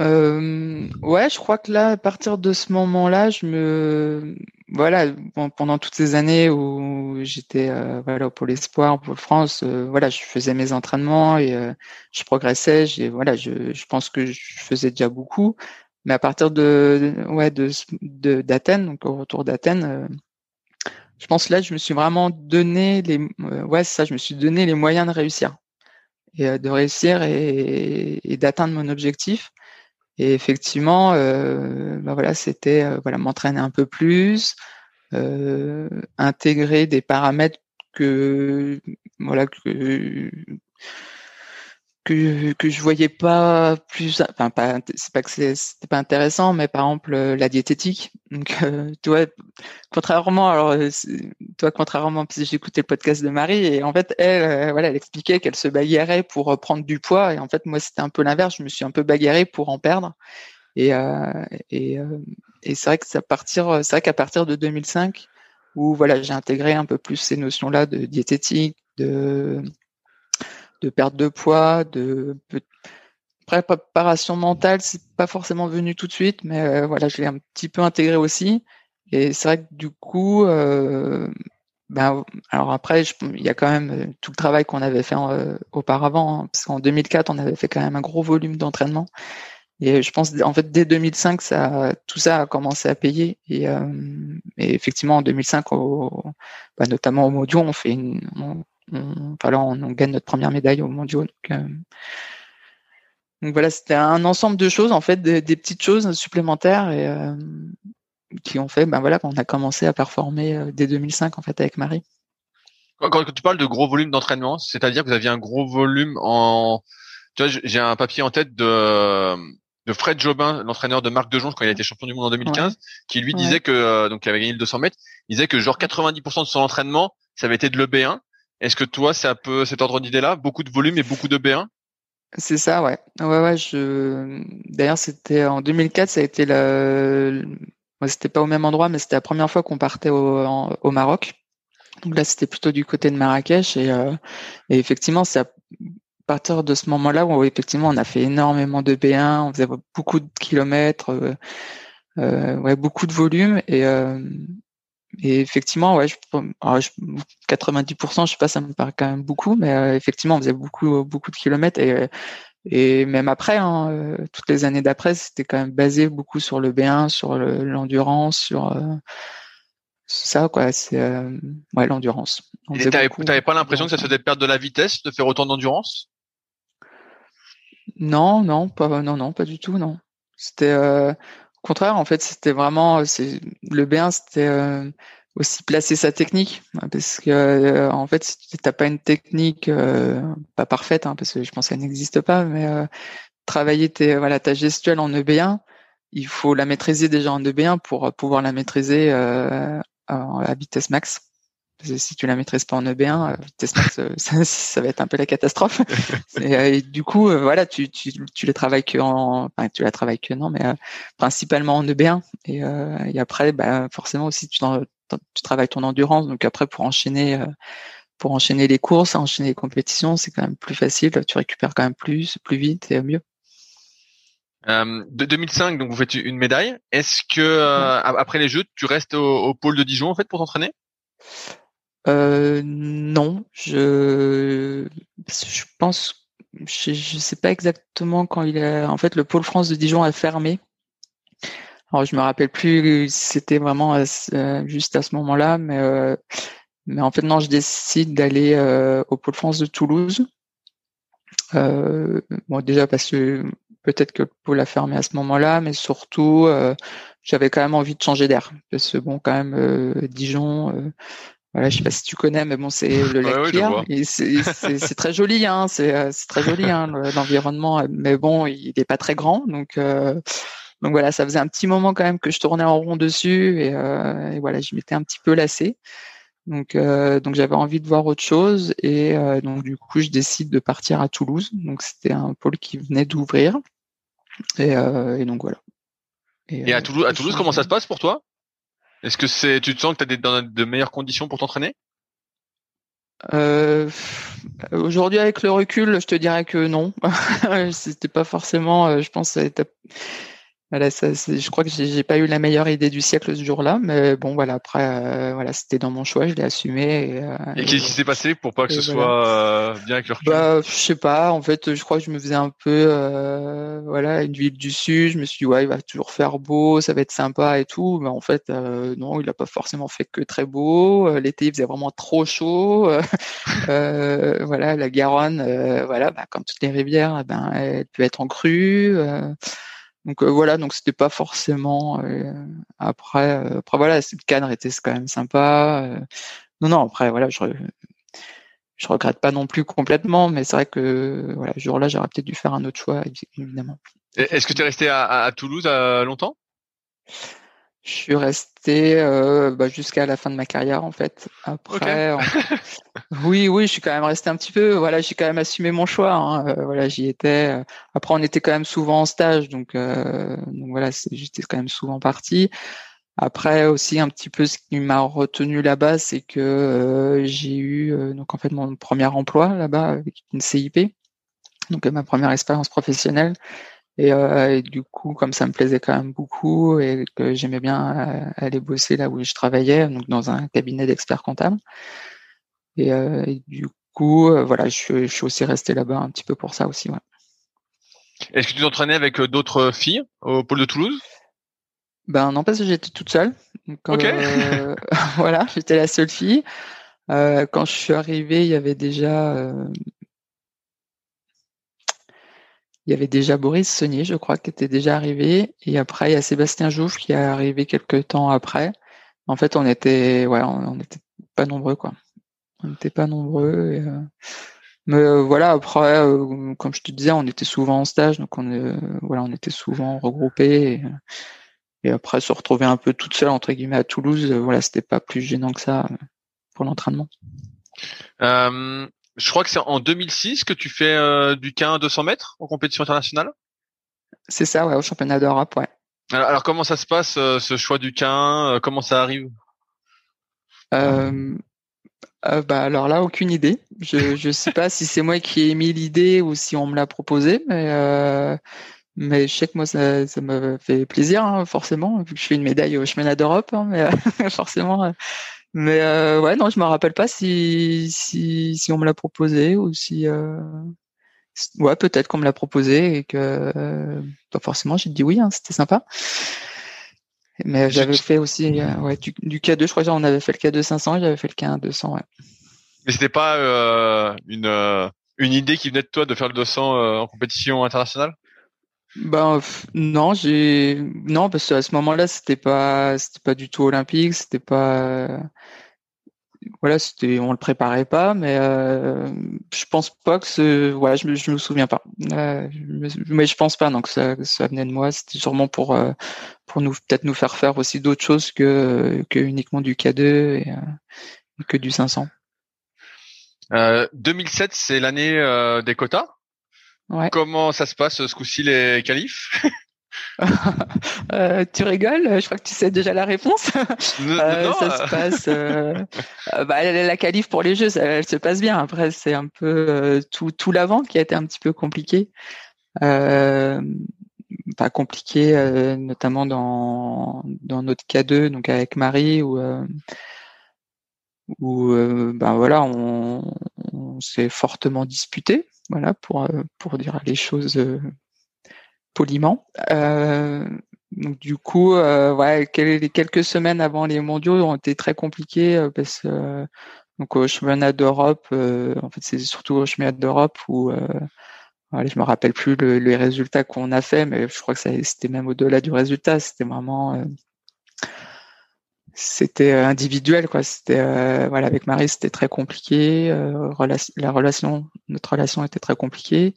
Euh, ouais, je crois que là, à partir de ce moment-là, je me, voilà, pendant toutes ces années où j'étais, euh, voilà, pour l'espoir, pour France, euh, voilà, je faisais mes entraînements et euh, je progressais. J'ai, voilà, je, je pense que je faisais déjà beaucoup, mais à partir de, ouais, de, d'Athènes, donc au retour d'Athènes, je pense là, je me suis vraiment donné les, ouais, ça, je me suis donné les moyens de réussir et de réussir et d'atteindre mon objectif. Et effectivement, bah voilà, c'était euh, m'entraîner un peu plus, euh, intégrer des paramètres que voilà que que que je voyais pas plus enfin pas c'est pas que c'était pas intéressant mais par exemple euh, la diététique. Donc euh, tu vois contrairement alors euh, toi contrairement parce que écouté le podcast de Marie et en fait elle voilà elle expliquait qu'elle se bagarrait pour prendre du poids et en fait moi c'était un peu l'inverse je me suis un peu bagarré pour en perdre. Et et et c'est vrai que ça partir c'est vrai qu'à partir de 2005 où voilà j'ai intégré un peu plus ces notions là de diététique de de perte de poids, de préparation mentale, c'est pas forcément venu tout de suite, mais euh, voilà, je l'ai un petit peu intégré aussi. Et c'est vrai que du coup, euh, ben, alors après, il y a quand même euh, tout le travail qu'on avait fait auparavant, hein, parce qu'en 2004, on avait fait quand même un gros volume d'entraînement. Et je pense, en fait, dès 2005, ça, tout ça a commencé à payer. Et, effectivement, en 2005, au, bah, notamment au Modio, on fait une, on, gagne notre première médaille au mondiaux. Euh, donc, voilà, c'était un ensemble de choses, en fait, des, petites choses supplémentaires et euh, qui ont fait, ben voilà, qu'on a commencé à performer euh, dès 2005 en fait avec Marie. Quand, tu parles de gros volume d'entraînement, c'est-à-dire que vous aviez un gros volume en, tu vois, j'ai un papier en tête de de Fred Jobin, l'entraîneur de Marc Dejonge quand il a été champion du monde en 2015, qui lui disait que donc il avait gagné le 200 mètres, il disait que genre 90% de son entraînement ça avait été de l'EB1 est-ce que toi, c'est un peu cet ordre d'idée-là? Beaucoup de volume et beaucoup de B1 C'est ça, ouais. D'ailleurs, c'était en 2004, ça a été le. c'était pas au même endroit, mais c'était la première fois qu'on partait au, Maroc. Donc là, c'était plutôt du côté de Marrakech. Et, euh, effectivement, c'est à partir de ce moment-là où on a fait énormément de B1, on faisait beaucoup de kilomètres, euh, euh, beaucoup de volume. Et, et effectivement, ouais, je, 90%, je sais pas, ça me paraît quand même beaucoup, mais euh, effectivement, on faisait beaucoup, beaucoup de kilomètres et, et même après, hein, euh, toutes les années d'après, c'était quand même basé beaucoup sur le B1, sur l'endurance, sur euh, ça quoi, c'est ouais l'endurance. Et t'avais pas l'impression que ça te faisait perdre de la vitesse de faire autant d'endurance? Non, non, pas non non pas du tout non. C'était contraire en fait c'était vraiment c'est le B1 c'était aussi placer sa technique parce que en fait si t'as pas une technique pas parfaite hein, parce que je pense qu'elle n'existe pas mais travailler tes, voilà, ta gestuelle en EB1, il faut la maîtriser déjà en EB1 pour pouvoir la maîtriser euh, à vitesse max. Si tu la maîtrises pas en EB1, vitesse max, euh, (laughs) ça, va être un peu la catastrophe. (laughs) et, euh, du coup, voilà, tu, tu, tu les travailles que en, enfin, tu la travailles que non, mais principalement en EB1. Et, et après, bah, forcément aussi, tu, tu travailles ton endurance. Donc après, pour enchaîner pour enchaîner les courses, enchaîner les compétitions, c'est quand même plus facile. Tu récupères quand même plus, plus vite et mieux. Euh, de 2005, donc vous faites une médaille. Est-ce que euh, après les Jeux, tu restes au, pôle de Dijon en fait pour t'entraîner? Euh, Non, je je pense, je, je sais pas exactement quand il est. En fait, le pôle France de Dijon a fermé. Alors je me rappelle plus c'était vraiment juste à ce moment-là, mais mais en fait non, je décide d'aller au pôle France de Toulouse. bon déjà parce que peut-être que le pôle a fermé à ce moment-là, mais surtout, euh, j'avais quand même envie de changer d'air. Parce que bon, quand même, euh, Dijon, euh, voilà, je sais pas si tu connais, mais bon, c'est le lac ouais, c'est très joli, hein, c'est très joli hein, l'environnement, mais bon, il n'est pas très grand, donc. donc voilà, ça faisait un petit moment quand même que je tournais en rond dessus et, et voilà, je m'étais un petit peu lassé. Donc, euh, donc j'avais envie de voir autre chose et euh, donc du coup je décide de partir à Toulouse. Donc c'était un pôle qui venait d'ouvrir et, euh, et, donc voilà. Et, à Toulouse, à Toulouse, comment ça se passe pour toi? Est-ce que c'est, tu te sens que tu as dans de meilleures conditions pour t'entraîner? Aujourd'hui, avec le recul, je te dirais que non. (laughs) C'était pas forcément, je pense, voilà, ça, je crois que j'ai pas eu la meilleure idée du siècle ce jour-là, mais bon, voilà, après, euh, voilà, c'était dans mon choix, je l'ai assumé. Et, euh, qu'est-ce qui s'est passé pour pas que ce soit euh, bien avec le recul bah, Je sais pas, en fait, je crois que je me faisais un peu, voilà, une ville du sud, je me suis dit, ouais, il va toujours faire beau, ça va être sympa et tout, mais en fait, non, il a pas forcément fait que très beau. L'été, il faisait vraiment trop chaud. (laughs) voilà, la Garonne, voilà, bah, comme toutes les rivières, eh ben, elle peut être en crue. Donc euh, voilà, donc c'était pas forcément. Euh, après, euh, après voilà, le cadre était quand même sympa. non, non, après voilà, je je regrette pas non plus complètement, mais c'est vrai que voilà, ce jour-là, j'aurais peut-être dû faire un autre choix, évidemment. Est-ce que tu es resté à, à Toulouse longtemps? Je suis resté euh, bah, jusqu'à la fin de ma carrière en fait. Après, (laughs) oui, oui, je suis quand même resté un petit peu. Voilà, j'ai quand même assumé mon choix. Hein. Euh, voilà, j'y étais. Après, on était quand même souvent en stage, donc, euh, donc voilà, j'étais quand même souvent parti. Après aussi un petit peu ce qui m'a retenu là-bas, c'est que euh, j'ai eu donc en fait mon premier emploi là-bas avec une CIP, donc ma première expérience professionnelle. Euh, et, du coup, comme ça me plaisait quand même beaucoup et que j'aimais bien euh, aller bosser là où je travaillais, donc dans un cabinet d'experts comptables. Et, euh, du coup, voilà, je, je, suis aussi resté là-bas un petit peu pour ça aussi. Ouais. Est-ce que tu t'entraînais avec d'autres filles au pôle de Toulouse? Ben non, parce que j'étais toute seule. Donc, (laughs) voilà, j'étais la seule fille. quand je suis arrivée, il y avait déjà il y avait déjà Boris Senier, je crois, qui était déjà arrivé. Et après, il y a Sébastien Jouffre qui est arrivé quelques temps après. En fait, on était, ouais, on n'était pas nombreux, quoi. On n'était pas nombreux. Euh, mais euh, voilà, après, euh, comme je te disais, on était souvent en stage, donc on, voilà, on était souvent regroupés. Et, après, se retrouver un peu toute seule entre guillemets à Toulouse, voilà, c'était pas plus gênant que ça pour l'entraînement. Je crois que c'est en 2006 que tu fais euh, du 15 200 mètres en compétition internationale? C'est ça, ouais, au championnat d'Europe, ouais. Alors, comment ça se passe euh, ce choix du 15 euh, Comment ça arrive? Euh, bah alors là, aucune idée. Je je sais pas si c'est moi qui ai émis l'idée ou si on me l'a proposé, mais mais je sais que moi ça ça me fait plaisir hein, forcément vu que je fais une médaille au championnat d'Europe, hein, mais (laughs) forcément mais euh, ouais, non, je me rappelle pas si, si, si on me l'a proposé ou si. Euh... Ouais, peut-être qu'on me l'a proposé et que euh, pas forcément. J'ai dit oui, hein, c'était sympa. Mais j'avais fait aussi euh, ouais, du, K2, je crois qu'on avait fait le K2 500 j'avais fait le K1 200. Ouais. Mais c'était pas euh, une, euh, une idée qui venait de toi de faire le 200 en compétition internationale? Ben non, j'ai non parce qu'à ce moment-là c'était pas c'était pas du tout olympique, c'était pas voilà, c'était, on le préparait pas, mais euh, je pense pas que ce, voilà, je, je me souviens pas, euh, mais je pense pas donc ça, ça venait de moi. C'était sûrement pour euh, pour nous peut-être nous faire faire aussi d'autres choses que que uniquement du K2 et, euh, que du 500. 2007, c'est l'année des quotas? Ouais. Comment ça se passe ce coup-ci les qualifs? (laughs) Euh, tu rigoles? Je crois que tu sais déjà la réponse. (laughs) Euh, ça se passe. Euh, bah, la qualif pour les jeux, elle se passe bien. Après, c'est un peu tout, tout l'avant qui a été un petit peu compliqué. pas compliqué, notamment dans, dans notre K2, donc avec Marie, où, où ben voilà, on, on s'est fortement disputé, voilà, pour, pour dire les choses poliment. Euh, donc du coup, euh, ouais, les quelques semaines avant les mondiaux ont été très compliquées euh, parce donc au championnat d'Europe, en fait c'est surtout au championnat d'Europe où je je me rappelle plus le, les résultats qu'on a fait, mais je crois que c'était même au-delà du résultat. C'était vraiment, c'était individuel, quoi. C'était, voilà, avec Marie, c'était très compliqué. la relation, notre relation était très compliquée.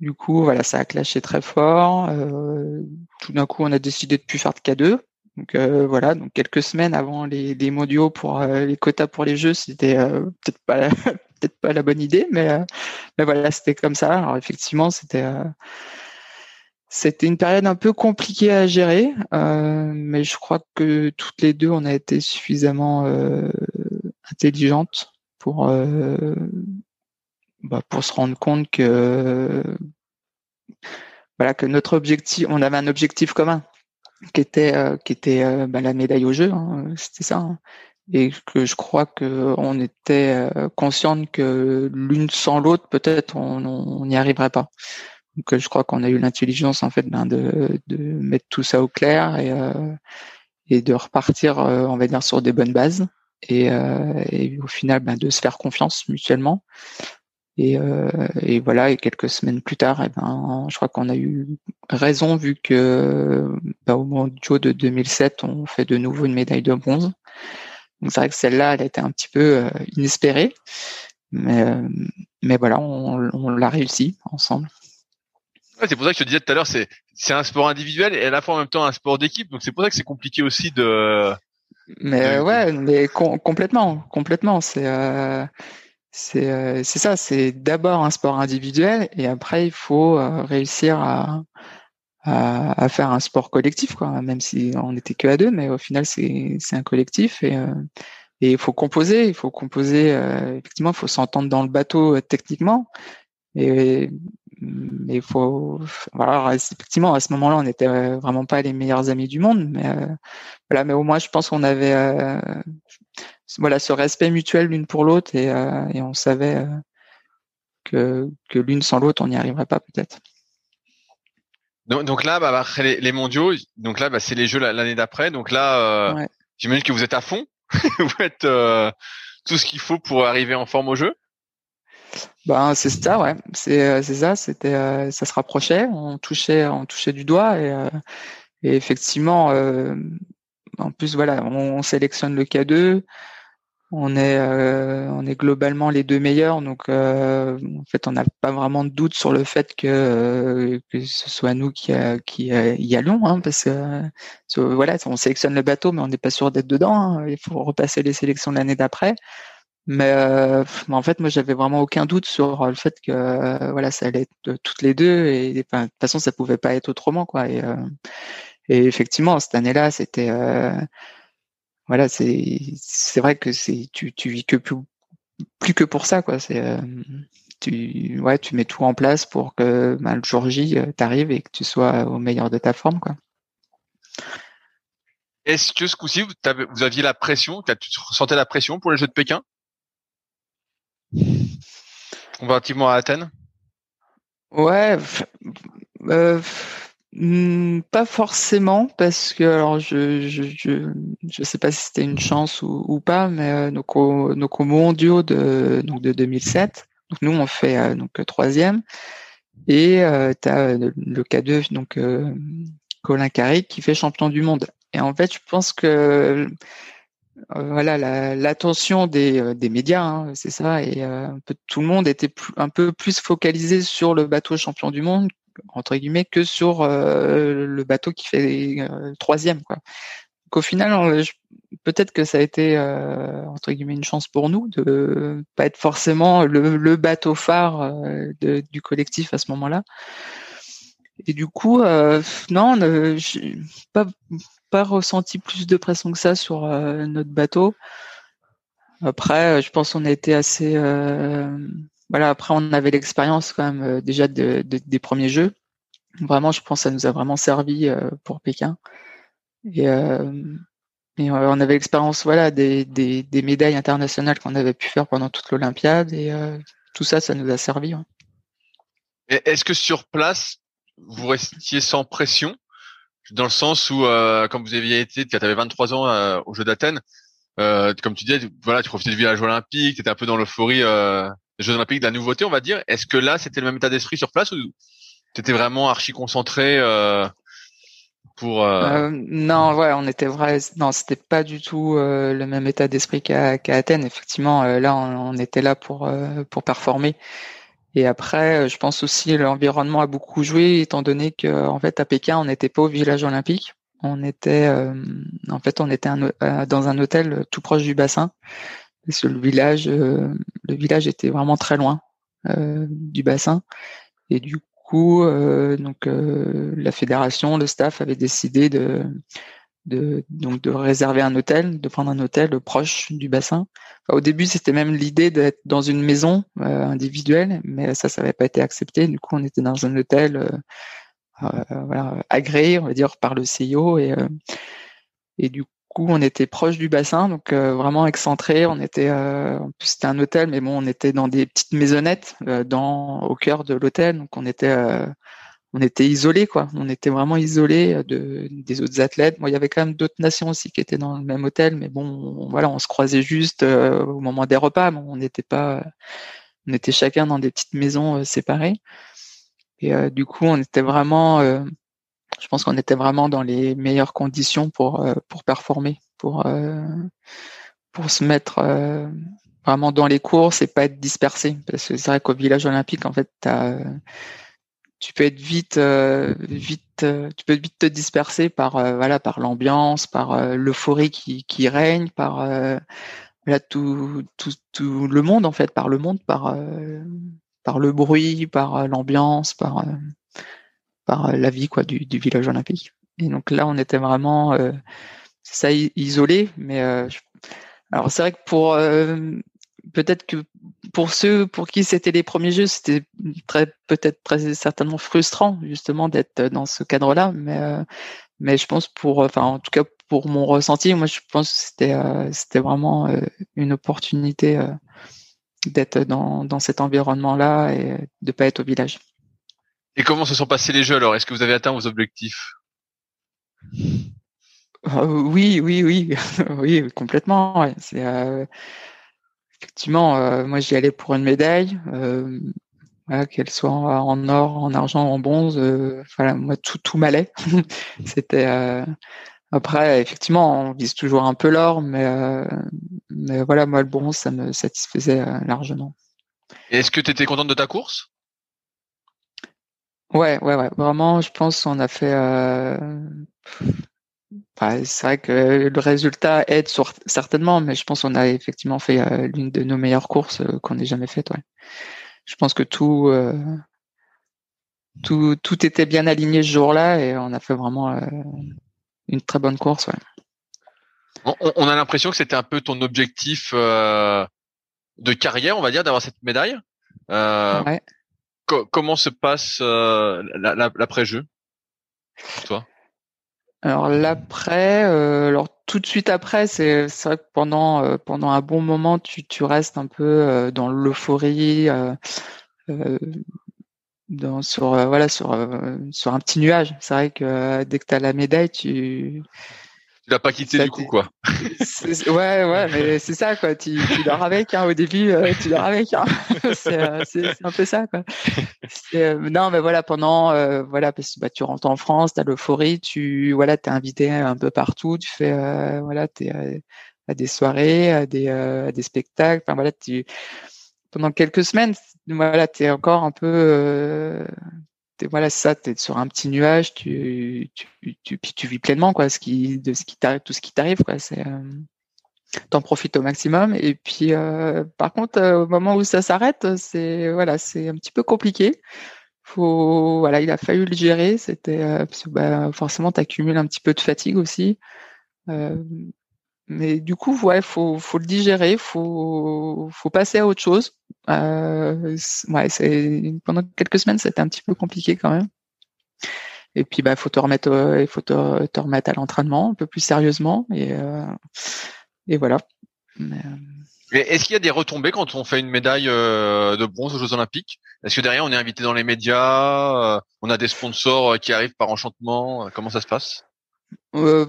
Du coup, voilà, ça a clashé très fort. Euh, tout d'un coup, on a décidé de plus faire de K2. Donc euh, voilà, donc quelques semaines avant les, les mondiaux pour euh, les quotas pour les jeux, c'était peut-être pas (laughs) peut-être pas la bonne idée, mais mais voilà, c'était comme ça. Alors effectivement, c'était c'était une période un peu compliquée à gérer, mais je crois que toutes les deux, on a été suffisamment intelligentes pour bah, pour se rendre compte que voilà que notre objectif, on avait un objectif commun qui était euh, qui était euh, bah, la médaille au jeu, hein, c'était ça, hein. et que je crois que on était euh, consciente que l'une sans l'autre peut-être on n'y arriverait pas. Donc je crois qu'on a eu l'intelligence en fait ben, de, de mettre tout ça au clair et et de repartir on va dire sur des bonnes bases et, et au final ben, de se faire confiance mutuellement et, euh, et, voilà, et quelques semaines plus tard, et eh ben, je crois qu'on a eu raison vu que bah, au mondiaux de 2007, on fait de nouveau une médaille de bronze. Donc c'est vrai que celle-là, elle était un petit peu euh, inespérée, mais euh, mais voilà, on, on l'a réussi ensemble. Ouais, c'est pour ça que je te disais tout à l'heure, c'est c'est un sport individuel et à la fois en même temps un sport d'équipe, donc c'est pour ça que c'est compliqué aussi de. Mais ouais, mais complètement, complètement, c'est. Euh, c'est euh, c'est ça, c'est d'abord un sport individuel et après il faut euh, réussir à, à, à, faire un sport collectif, quoi. Même si on n'était que à deux, mais au final c'est c'est un collectif et euh, et il faut composer, il faut composer. effectivement, il faut s'entendre dans le bateau techniquement. Et mais il faut voilà effectivement à ce moment-là on n'était vraiment pas les meilleurs amis du monde mais voilà mais au moins je pense qu'on avait voilà ce respect mutuel l'une pour l'autre et, euh, et, on savait euh, que, que l'une sans l'autre on n'y arriverait pas peut-être. Donc, donc, là, bah, après les, les, mondiaux, donc là, bah, c'est les jeux l'année d'après. Donc là, euh, j'imagine que vous êtes à fond. (laughs) vous euh, tout ce qu'il faut pour arriver en forme au jeu. Ben c'est ça, ouais. C'est euh, ça. C'était ça se rapprochait. On touchait on touchait du doigt et, et effectivement. en plus, voilà, on, on sélectionne le K2 on est euh, on est globalement les deux meilleurs donc euh, en fait on n'a pas vraiment de doute sur le fait que euh, que ce soit nous qui qui y allons hein, parce que voilà on sélectionne le bateau mais on n'est pas sûr d'être dedans hein. il faut repasser les sélections l'année d'après mais, en fait moi j'avais vraiment aucun doute sur le fait que voilà ça allait être toutes les deux et de toute façon ça pouvait pas être autrement quoi et, et effectivement cette année-là c'était voilà, c'est c'est vrai que c'est tu tu vis que plus plus que pour ça quoi. C'est euh, tu ouais tu mets tout en place pour que ben, le jour J euh, t'arrive et que tu sois au meilleur de ta forme quoi. Est-ce que ce coup-ci vous, vous, aviez la pression, tu ressentais la pression pour les Jeux de Pékin? Comparativement à Athènes? Ouais. Euh, Hmm, pas forcément parce que alors je je je, je sais pas si c'était une chance ou, pas mais euh, donc au donc au mondiaux de donc de 2007 donc nous on fait euh, donc troisième et euh, tu as le K2 donc Colin Carrick qui fait champion du monde et en fait je pense que voilà l'attention des, des médias hein, c'est ça et un peu tout le monde était un peu plus focalisé sur le bateau champion du monde entre guillemets que sur euh, le bateau qui fait euh, troisième quoi. Donc au final, peut-être que ça a été euh, entre guillemets une chance pour nous de pas être forcément le, bateau phare du collectif à ce moment-là. Et du coup, non, pas pas ressenti plus de pression que ça sur notre bateau. Après, je pense qu'on a été assez voilà, après on avait l'expérience quand même euh, déjà de, des premiers jeux. Vraiment, je pense que ça nous a vraiment servi euh, pour Pékin. Et, euh, on avait l'expérience voilà des, médailles internationales qu'on avait pu faire pendant toute l'Olympiade et tout ça, ça nous a servi. Est-ce que sur place, vous restiez sans pression? Dans le sens où, euh, comme vous aviez été, tu avais 23 ans euh, au Jeu d'Athènes, euh, comme tu disais, voilà, tu profitais du village olympique, tu étais un peu dans l'euphorie les Jeux Olympiques de la nouveauté, on va dire. Est-ce que là, c'était le même état d'esprit sur place ou t'étais vraiment archi concentré euh, pour euh... Euh, Non, ouais, on était vrai. Non, c'était pas du tout euh, le même état d'esprit qu'à Athènes. Effectivement, euh, là, on, on, était là pour pour performer. Et après, je pense aussi l'environnement a beaucoup joué, étant donné que en fait à Pékin, on n'était pas au village olympique. On était, en fait, on était un, dans un hôtel tout proche du bassin le village, euh, le village était vraiment très loin euh, du bassin. Et du coup, euh, donc la fédération, le staff avait décidé de, de donc de réserver un hôtel, de prendre un hôtel proche du bassin. au début, c'était même l'idée d'être dans une maison individuelle, mais ça, ça n'avait pas été accepté. Du coup, on était dans un hôtel voilà, agréé, on va dire, par le CIO et du on était proche du bassin, donc euh, vraiment excentré. On était, euh, c'était un hôtel, mais bon, on était dans des petites maisonnettes euh, dans au cœur de l'hôtel, donc on était, on était isolé quoi. On était vraiment isolé de des autres athlètes. Moi, il y avait quand même d'autres nations aussi qui étaient dans le même hôtel, mais bon, voilà, on se croisait juste au moment des repas, mais on n'était pas, on était chacun dans des petites maisons séparées. Et du coup, on était vraiment je pense qu'on était vraiment dans les meilleures conditions pour euh, pour performer, pour euh, pour se mettre euh, vraiment dans les courses et pas être dispersé. Parce que c'est vrai qu'au village olympique, en fait, tu peux être vite vite tu peux vite te disperser par voilà par l'ambiance, par l'euphorie qui qui règne, par là tout, tout tout le monde en fait, par le monde, par par le bruit, par l'ambiance, par par euh, la vie quoi du, du, village olympique. Et donc là, on était vraiment euh, ça isolé, mais euh, alors c'est vrai que pour peut-être que pour ceux pour qui c'était les premiers jeux, c'était très peut-être très certainement frustrant justement d'être dans ce cadre-là, mais mais je pense pour enfin en tout cas pour mon ressenti, moi je pense que c'était c'était vraiment une opportunité d'être dans dans cet environnement-là et de pas être au village. Et comment se sont passés les jeux alors? Est-ce que vous avez atteint vos objectifs? Euh, Oui, oui, oui, (laughs) oui, complètement. C'est euh, effectivement, euh, moi j'y allais pour une médaille, qu'elle soit en or, en argent, en bronze. voilà, moi tout, tout m'allait. (laughs) C'était après, effectivement, on vise toujours un peu l'or, mais, mais voilà, moi le bronze, ça me satisfaisait largement. Est-ce que tu étais contente de ta course? Ouais, ouais, ouais. Vraiment, je pense qu'on a fait. C'est vrai que le résultat aide sur... certainement, mais je pense qu'on a effectivement fait euh, l'une de nos meilleures courses euh, qu'on ait jamais faites. Ouais. Je pense que tout, euh, tout, tout était bien aligné ce jour-là et on a fait vraiment une très bonne course. Ouais. On, on a l'impression que c'était un peu ton objectif de carrière, on va dire, d'avoir cette médaille. ouais comment se passe l'après-jeu? Toi? Alors l'après, euh, alors tout de suite après, c'est vrai que pendant euh, pendant un bon moment, tu tu restes un peu dans l'euphorie. dans, sur voilà sur sur un petit nuage. C'est vrai que dès que tu as la médaille, tu tu l'as pas quitté du coup quoi. Ouais ouais (laughs) mais c'est ça quoi. Tu, tu dors avec hein, au début, tu dors avec. Hein. (laughs) c'est un peu ça quoi. non mais voilà pendant voilà parce que bah, tu rentres en France, tu as l'euphorie, tu voilà t'es invité un peu partout, tu fais voilà t'es à des soirées, à des à des spectacles. Enfin voilà tu pendant quelques semaines, voilà, tu es encore un peu voilà ça tu es sur un petit nuage tu tu, tu, tu vis pleinement quoi de ce qui tout ce qui t'arrive quoi c'est euh, t'en profites au maximum. Et puis euh, par contre euh, au moment où ça s'arrête c'est voilà c'est un petit peu compliqué. Faut voilà il a fallu le gérer. C'était euh, bah, forcément t'accumules un petit peu de fatigue aussi. Mais du coup, ouais, faut, faut le digérer, faut, faut passer à autre chose. Euh, ouais, c'est pendant quelques semaines, c'était un petit peu compliqué quand même. Et puis, bah, faut te remettre, euh, il faut te, te, remettre à l'entraînement un peu plus sérieusement, et, euh, et voilà. Euh, est-ce qu'il y a des retombées quand on fait une médaille de bronze aux Jeux Olympiques? Est-ce que derrière on est invité dans les médias On a des sponsors qui arrivent par enchantement? Comment ça se passe? Euh,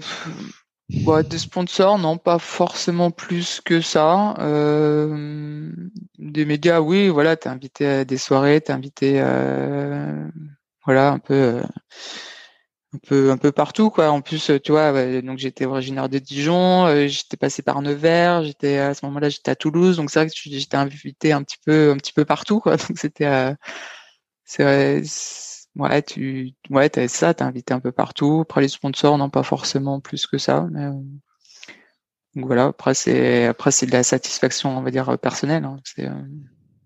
Bah, des sponsors, non, pas forcément plus que ça. Euh, des médias, oui, voilà, t'es invité à des soirées, t'es invité, euh, voilà, un peu, euh, un peu, un peu partout, quoi. En plus, tu vois, donc j'étais originaire de Dijon, j'étais passé par Nevers, j'étais à ce moment-là, j'étais à Toulouse, donc c'est vrai que j'étais invité un petit peu, un petit peu partout, quoi. (laughs) Donc c'était, ouais, tu, ouais, t'as ça, t'es invité un peu partout. Après les sponsors, non, pas forcément plus que ça. Mais, euh, donc voilà. Après c'est, après c'est de la satisfaction, on va dire personnelle. Hein. C'est, euh,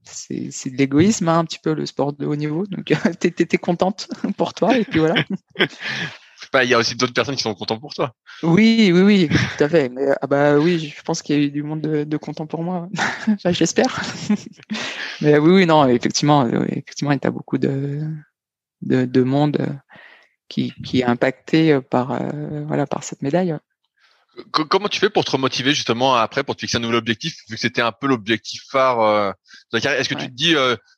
c'est, c'est de l'égoïsme, hein, un petit peu le sport de haut niveau. Donc (laughs) t'es, t'es, contente (laughs) pour toi et puis voilà. (laughs) il y a aussi d'autres personnes qui sont contentes pour toi. Oui, oui, oui, tout à fait. Mais ah bah oui, je pense qu'il y a eu du monde de, de content pour moi. enfin, j'espère. Mais oui, oui, non, effectivement, effectivement, il y a beaucoup de de, de monde euh, qui, qui est impacté par euh, voilà par cette médaille. Comment tu fais pour te remotiver justement après pour te fixer un nouvel objectif vu que c'était un peu l'objectif phare euh, de la carrière? Est-ce que tu te dis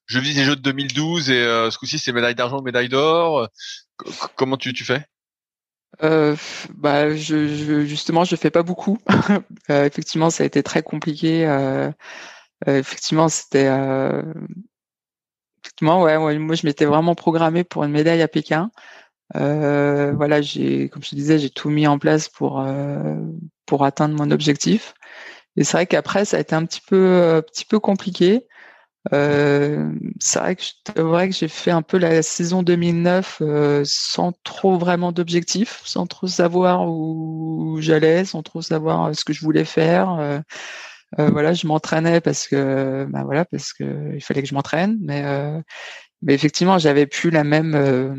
je vise les Jeux de 2012 et ce coup-ci c'est médaille d'argent, médaille d'or? Comment tu, tu fais? Euh, bah, je, je, justement, je fais pas beaucoup. (laughs) effectivement, ça a été très compliqué. Euh, effectivement, c'était effectivement, ouais, moi je m'étais vraiment programmé pour une médaille à Pékin. Euh, voilà, j'ai, comme je te disais, j'ai tout mis en place pour euh, pour atteindre mon objectif. Et c'est vrai qu'après, ça a été un petit peu un petit peu compliqué. Euh, c'est vrai que c'est vrai que j'ai fait un peu la saison 2009 euh, sans trop vraiment d'objectif, sans trop savoir où j'allais, sans trop savoir ce que je voulais faire. Euh, voilà, je m'entraînais parce que, bah voilà, parce que il fallait que je m'entraîne, mais euh, mais effectivement, j'avais plus la même euh,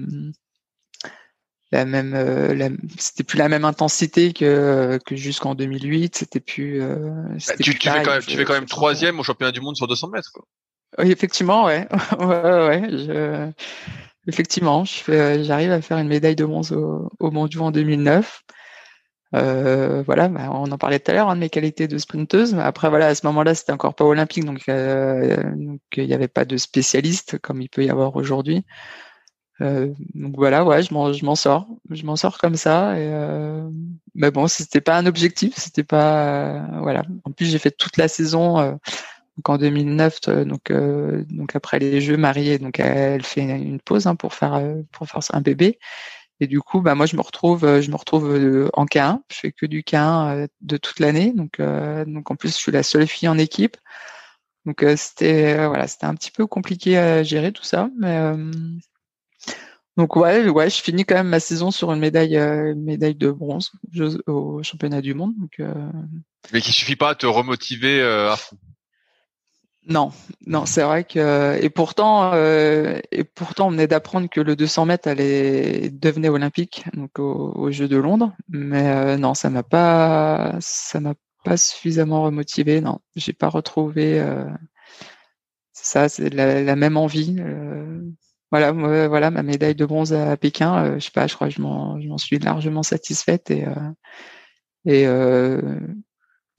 la même la, c'était plus la même intensité que que jusqu'en 2008 c'était plus, bah, tu, tu, fais quand même, tu fais quand même troisième au championnat du monde sur 200 mètres quoi. oui effectivement ouais. (laughs) Ouais ouais je, effectivement j'arrive à faire une médaille de bronze au, au mondiaux en 2009 euh, voilà, bah, on en parlait tout à l'heure, hein, de mes qualités de sprinteuse. Après, voilà, à ce moment-là, c'était encore pas olympique, donc, euh, il n'y avait pas de spécialiste comme il peut y avoir aujourd'hui. Euh, donc voilà, ouais, je m'en, sors, je m'en sors comme ça. Mais bon, c'était pas un objectif, c'était pas, voilà. En plus, j'ai fait toute la saison. Donc en 2009, donc donc après les Jeux, Marie, donc elle fait une pause hein, pour faire pour faire un bébé. Et du coup, bah moi je me retrouve, euh, je me retrouve euh, en K1. Je fais que du K1 euh, de toute l'année. Donc, donc en plus, je suis la seule fille en équipe. Donc c'était voilà, c'était un petit peu compliqué à gérer tout ça. Mais donc ouais, ouais, je finis quand même ma saison sur une médaille, médaille de bronze au championnat du monde. Mais qui suffit pas à te remotiver à fond. Non, non, c'est vrai que et pourtant euh, et pourtant on venait d'apprendre que le 200 mètres allait devenait olympique donc au, Jeux de Londres, mais euh, non, ça m'a pas ça m'a pas suffisamment remotivé. Non, j'ai pas retrouvé euh, ça, c'est la, même envie. voilà, voilà ma médaille de bronze à Pékin. je sais pas, je crois que je m'en je m'en suis largement satisfaite et et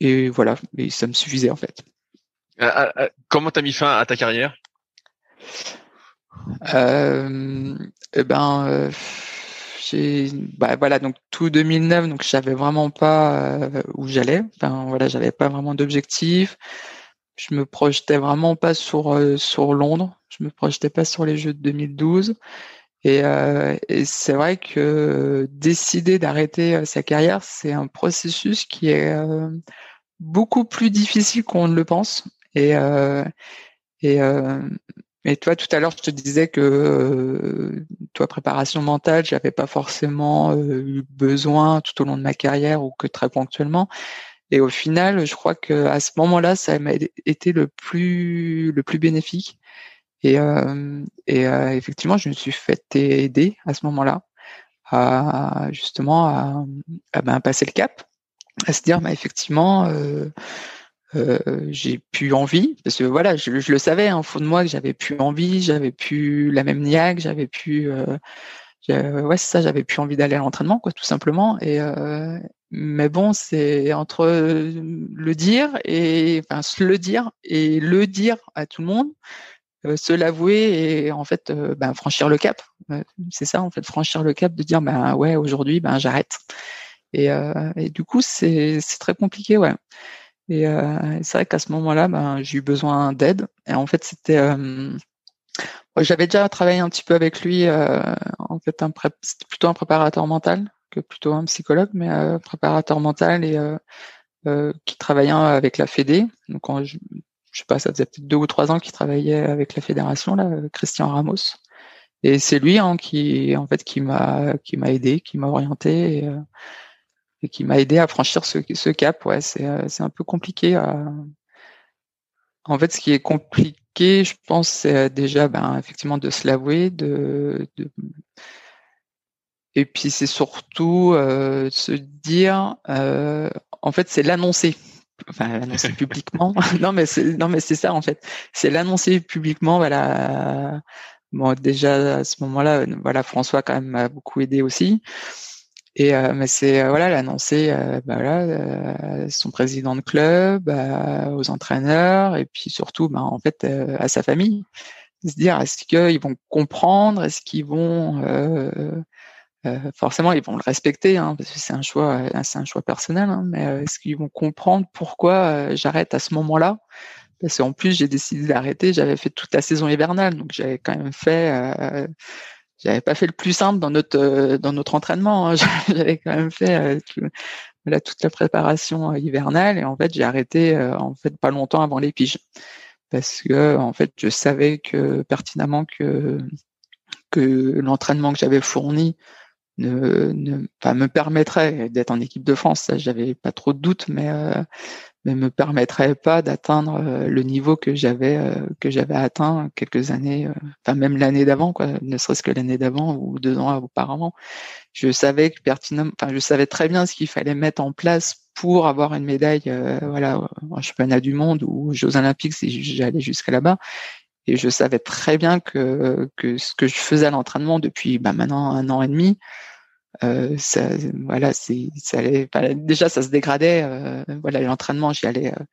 et voilà, et ça me suffisait en fait. Euh, euh, euh, comment t'as mis fin à ta carrière? Eh ben, j'ai, bah, donc tout 2009, donc je savais vraiment pas où j'allais. Enfin, voilà, j'avais pas vraiment d'objectif. Je me projetais vraiment pas sur Londres. Je me projetais pas sur les Jeux de 2012. Et, euh, et c'est vrai que décider d'arrêter sa carrière, c'est un processus qui est beaucoup plus difficile qu'on ne le pense. Et, et, mais toi, tout à l'heure, je te disais que euh, toi, préparation mentale, j'avais pas forcément euh, eu besoin tout au long de ma carrière ou que très ponctuellement. Et au final, je crois que à ce moment-là, ça m'a été le plus le plus bénéfique. Et, euh, et effectivement, je me suis fait aider à ce moment-là à justement à, ben, passer le cap, à se dire, bah, effectivement. Euh, j'ai plus envie parce que voilà, je, le savais hein, fond de moi que j'avais plus envie, j'avais plus la même niaque, j'avais plus euh, ouais c'est ça, j'avais plus envie d'aller à l'entraînement quoi, tout simplement. Et euh, mais bon, c'est entre le dire et enfin se le dire et le dire à tout le monde, se l'avouer et en fait ben, franchir le cap. c'est ça en fait, franchir le cap de dire ben ouais aujourd'hui ben j'arrête. Et, et du coup c'est c'est très compliqué ouais. Et euh, c'est vrai qu'à ce moment-là, ben, j'ai eu besoin d'aide. Et en fait, c'était, euh, j'avais déjà travaillé un petit peu avec lui. Euh, en fait, un c'était plutôt un préparateur mental que plutôt un psychologue, mais euh, préparateur mental et euh, qui travaillait avec la Fédé. Donc, je, je sais pas, ça faisait peut-être deux ou trois ans qu'il travaillait avec la fédération, là, Christian Ramos. Et c'est lui hein, qui, en fait, qui m'a, qui m'a aidé, qui m'a orienté. Et qui m'a aidé à franchir ce, ce cap. Ouais, c'est euh, c'est un peu compliqué. En fait, ce qui est compliqué, je pense, c'est euh, déjà ben, effectivement de se l'avouer, de, de, et puis c'est surtout euh, se dire, euh, en fait, c'est l'annoncer. Enfin, l'annoncer (laughs) publiquement. (laughs) non, mais c'est non, mais c'est ça en fait. C'est l'annoncer publiquement. Voilà. Bon, déjà à ce moment-là, voilà, François quand même m'a beaucoup aidé aussi. Et euh, mais c'est euh, voilà l'annoncer euh, bah, voilà, son président de club, aux entraîneurs et puis surtout bah, en fait à sa famille. Se dire est-ce qu'ils vont comprendre, est-ce qu'ils vont forcément ils vont le respecter hein, parce que c'est un choix c'est un choix personnel hein, mais est-ce qu'ils vont comprendre pourquoi j'arrête à ce moment-là? Parce qu'en plus j'ai décidé d'arrêter j'avais fait toute la saison hivernale donc j'avais quand même fait j'avais pas fait le plus simple dans notre euh, dans notre entraînement. Hein. (laughs) J'avais quand même fait euh, voilà, toute la préparation euh, hivernale et en fait j'ai arrêté en fait pas longtemps avant les piges parce que en fait je savais que pertinemment que que l'entraînement que j'avais fourni ne, ne me permettrait d'être en équipe de France. Ça, j'avais pas trop de doutes, mais ne me permettrait pas d'atteindre euh, le niveau que j'avais euh, que j'avais atteint quelques années, euh, enfin même l'année d'avant, quoi, ne serait-ce que l'année d'avant ou deux ans auparavant. Je savais pertinemment, enfin je savais très bien ce qu'il fallait mettre en place pour avoir une médaille, voilà, en championnat du monde ou aux Jeux Olympiques si j'allais jusqu'à là-bas. Et je savais très bien que que ce que je faisais à l'entraînement depuis bah, maintenant un an et demi, euh, ça, voilà, c'est, ça allait, déjà ça se dégradait. Euh, voilà, l'entraînement, j'y allais. Euh,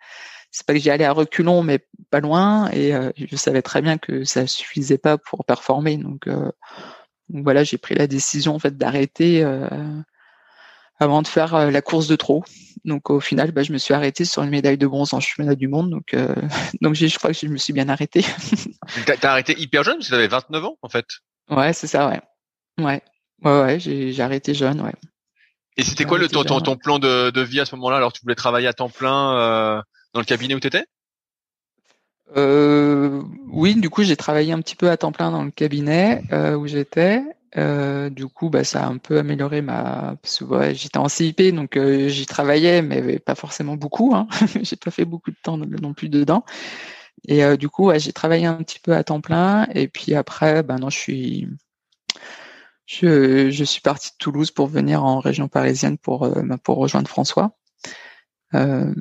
c'est pas que j'y allais à reculons, mais pas loin. Et euh, je savais très bien que ça suffisait pas pour performer. Donc, donc voilà, j'ai pris la décision en fait d'arrêter avant de faire la course de trop. Donc au final, bah, je me suis arrêté sur une médaille de bronze en championnat du monde. Donc, (laughs) donc je crois que je me suis bien arrêté. T'as arrêté hyper jeune, parce que t'avais 29 ans en fait. Ouais, c'est ça, ouais. Ouais. Ouais, ouais, j'ai arrêté jeune, ouais. Et c'était quoi le ton, ton, ton, plan de, de vie à ce moment-là? Alors tu voulais travailler à temps plein euh, dans le cabinet où tu étais euh, Oui, du coup j'ai travaillé un petit peu à temps plein dans le cabinet euh, où j'étais. Euh, du coup, bah, ça a un peu amélioré ma. Parce que ouais, j'étais en CIP, donc j'y travaillais, mais pas forcément beaucoup. Hein. (laughs) j'ai pas fait beaucoup de temps non plus dedans. Et du coup, ouais, j'ai travaillé un petit peu à temps plein. Et puis après, ben non, je suis je, je, suis parti de Toulouse pour venir en région parisienne pour, euh, bah, pour rejoindre François. Euh,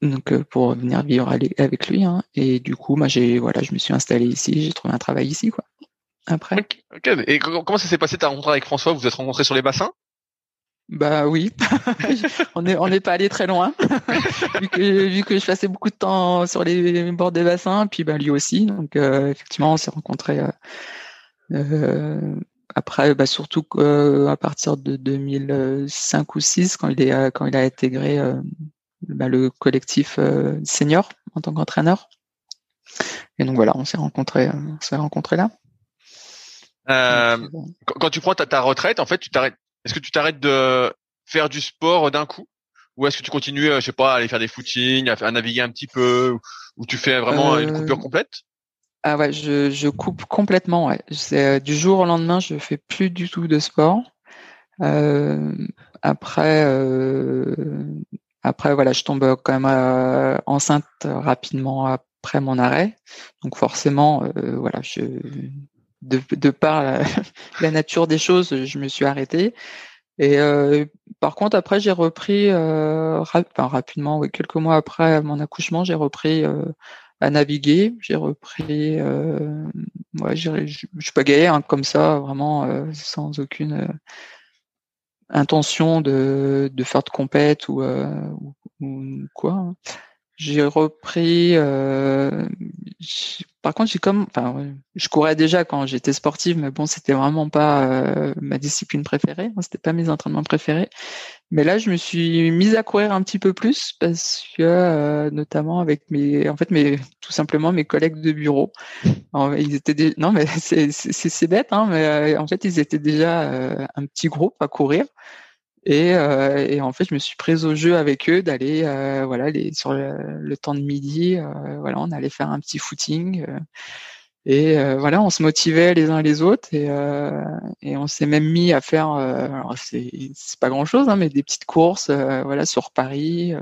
donc euh, pour venir vivre avec lui. Hein. Et du coup, moi, j'ai voilà, je me suis installé ici, j'ai trouvé un travail ici, quoi. Après. Et comment ça s'est passé ta rencontre avec François? Vous vous êtes rencontrés sur les bassins? Bah oui, (laughs) on n'est on pas allé très loin, (laughs) vu, que, vu que je passais beaucoup de temps sur les bords des bassins, puis bah lui aussi. Donc effectivement, on s'est rencontrés après, bah, surtout à partir de 2005 ou 6, quand il est quand il a intégré bah, le collectif senior en tant qu'entraîneur. Et donc voilà, on s'est rencontrés, on s'est rencontrés là. Euh, quand tu prends ta, ta, retraite, en fait, tu t'arrêtes. Est-ce que tu t'arrêtes de faire du sport d'un coup, ou est-ce que tu continues, je sais pas, à aller faire des footings, à, à naviguer un petit peu, ou tu fais vraiment une coupure complète? Ah ouais, je, je coupe complètement. Ouais. Euh, du jour au lendemain, je fais plus du tout de sport. Euh, après, euh, après voilà, je tombe quand même euh, enceinte rapidement après mon arrêt. Donc forcément, euh, voilà, je, de, de par la, (laughs) nature des choses, je me suis arrêté. Et par contre, après, j'ai repris enfin, rapidement, oui, quelques mois après mon accouchement, j'ai repris à naviguer. J'ai repris, euh, ouais, je, pagayais hein, comme ça, vraiment euh, sans aucune euh, intention de, de faire de compète ou, euh, ou, quoi. Hein. J'ai repris. Par contre, je courais déjà quand j'étais sportive, mais bon, c'était vraiment pas ma discipline préférée. Hein, c'était pas mes entraînements préférés. Mais là, je me suis mise à courir un petit peu plus parce que, euh, notamment avec mes, en fait, mes, tout simplement mes collègues de bureau. (laughs) ils étaient des, non, mais (laughs) c'est c'est bête, hein, mais en fait, ils étaient déjà un petit groupe à courir. Et, euh, et, en fait, je me suis prise au jeu avec eux d'aller, euh, voilà, les, sur le, temps de midi, euh, voilà, on allait faire un petit footing. Euh, et euh, voilà, on se motivait les uns les autres et, et on s'est même mis à faire, alors c'est, c'est pas grand chose, hein, mais des petites courses, voilà, sur Paris,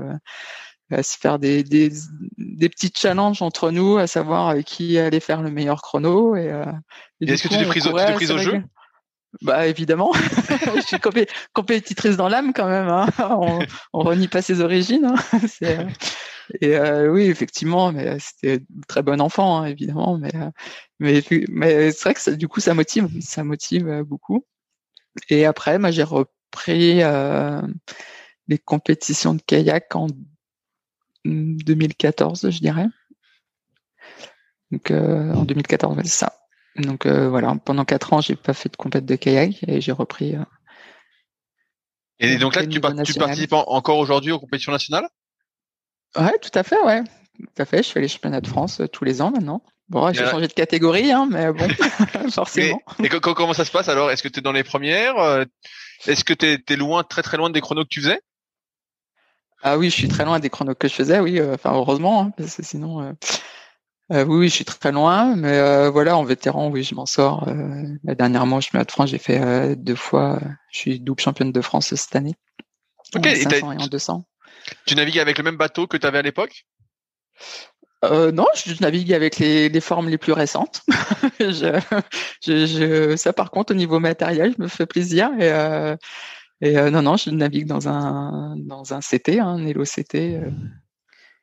à se faire des, des, des petits challenges entre nous, à savoir qui allait faire le meilleur chrono. Et, et est-ce que tu t'es prise, prise au jeu? Bah évidemment, (laughs) je suis compétitrice dans l'âme quand même. Hein. On, renie pas ses origines. Hein. (laughs) Euh, et euh, oui, effectivement, mais c'était très bon enfant, hein, évidemment. Mais euh, c'est vrai que ça, du coup, ça motive, ça motive beaucoup. Et après, moi, j'ai repris euh, les compétitions de kayak en 2014, je dirais. Donc en 2014, c'est ça. Donc euh, voilà, pendant quatre ans, j'ai pas fait de compète de kayak et j'ai repris. Euh, et donc là, tu, tu participes encore aujourd'hui aux compétitions nationales? Ouais, tout à fait, ouais. Tout à fait, je fais les championnats de France euh, tous les ans maintenant. Bon, j'ai changé de catégorie, hein, mais bon, (laughs) (laughs) forcément. Et, comment ça se passe alors? Est-ce que tu es dans les premières Est-ce que tu es, loin, très très loin des chronos que tu faisais? Ah oui, je suis très loin des chronos que je faisais, oui. Enfin, heureusement, hein, parce que sinon, euh, oui, je suis très loin, mais euh, voilà, en vétéran, oui, je m'en sors. Euh, dernièrement, je me de France, j'ai fait deux fois. je suis double championne de France cette année. Ok, en 500 et, en 200. Tu navigues avec le même bateau que tu avais à l'époque? Non, je navigue avec les, les formes les plus récentes. (laughs) je, je, je, ça, par contre, au niveau matériel, je me fais plaisir. Et, et non, non, je navigue dans un dans un CT, un Nelo CT.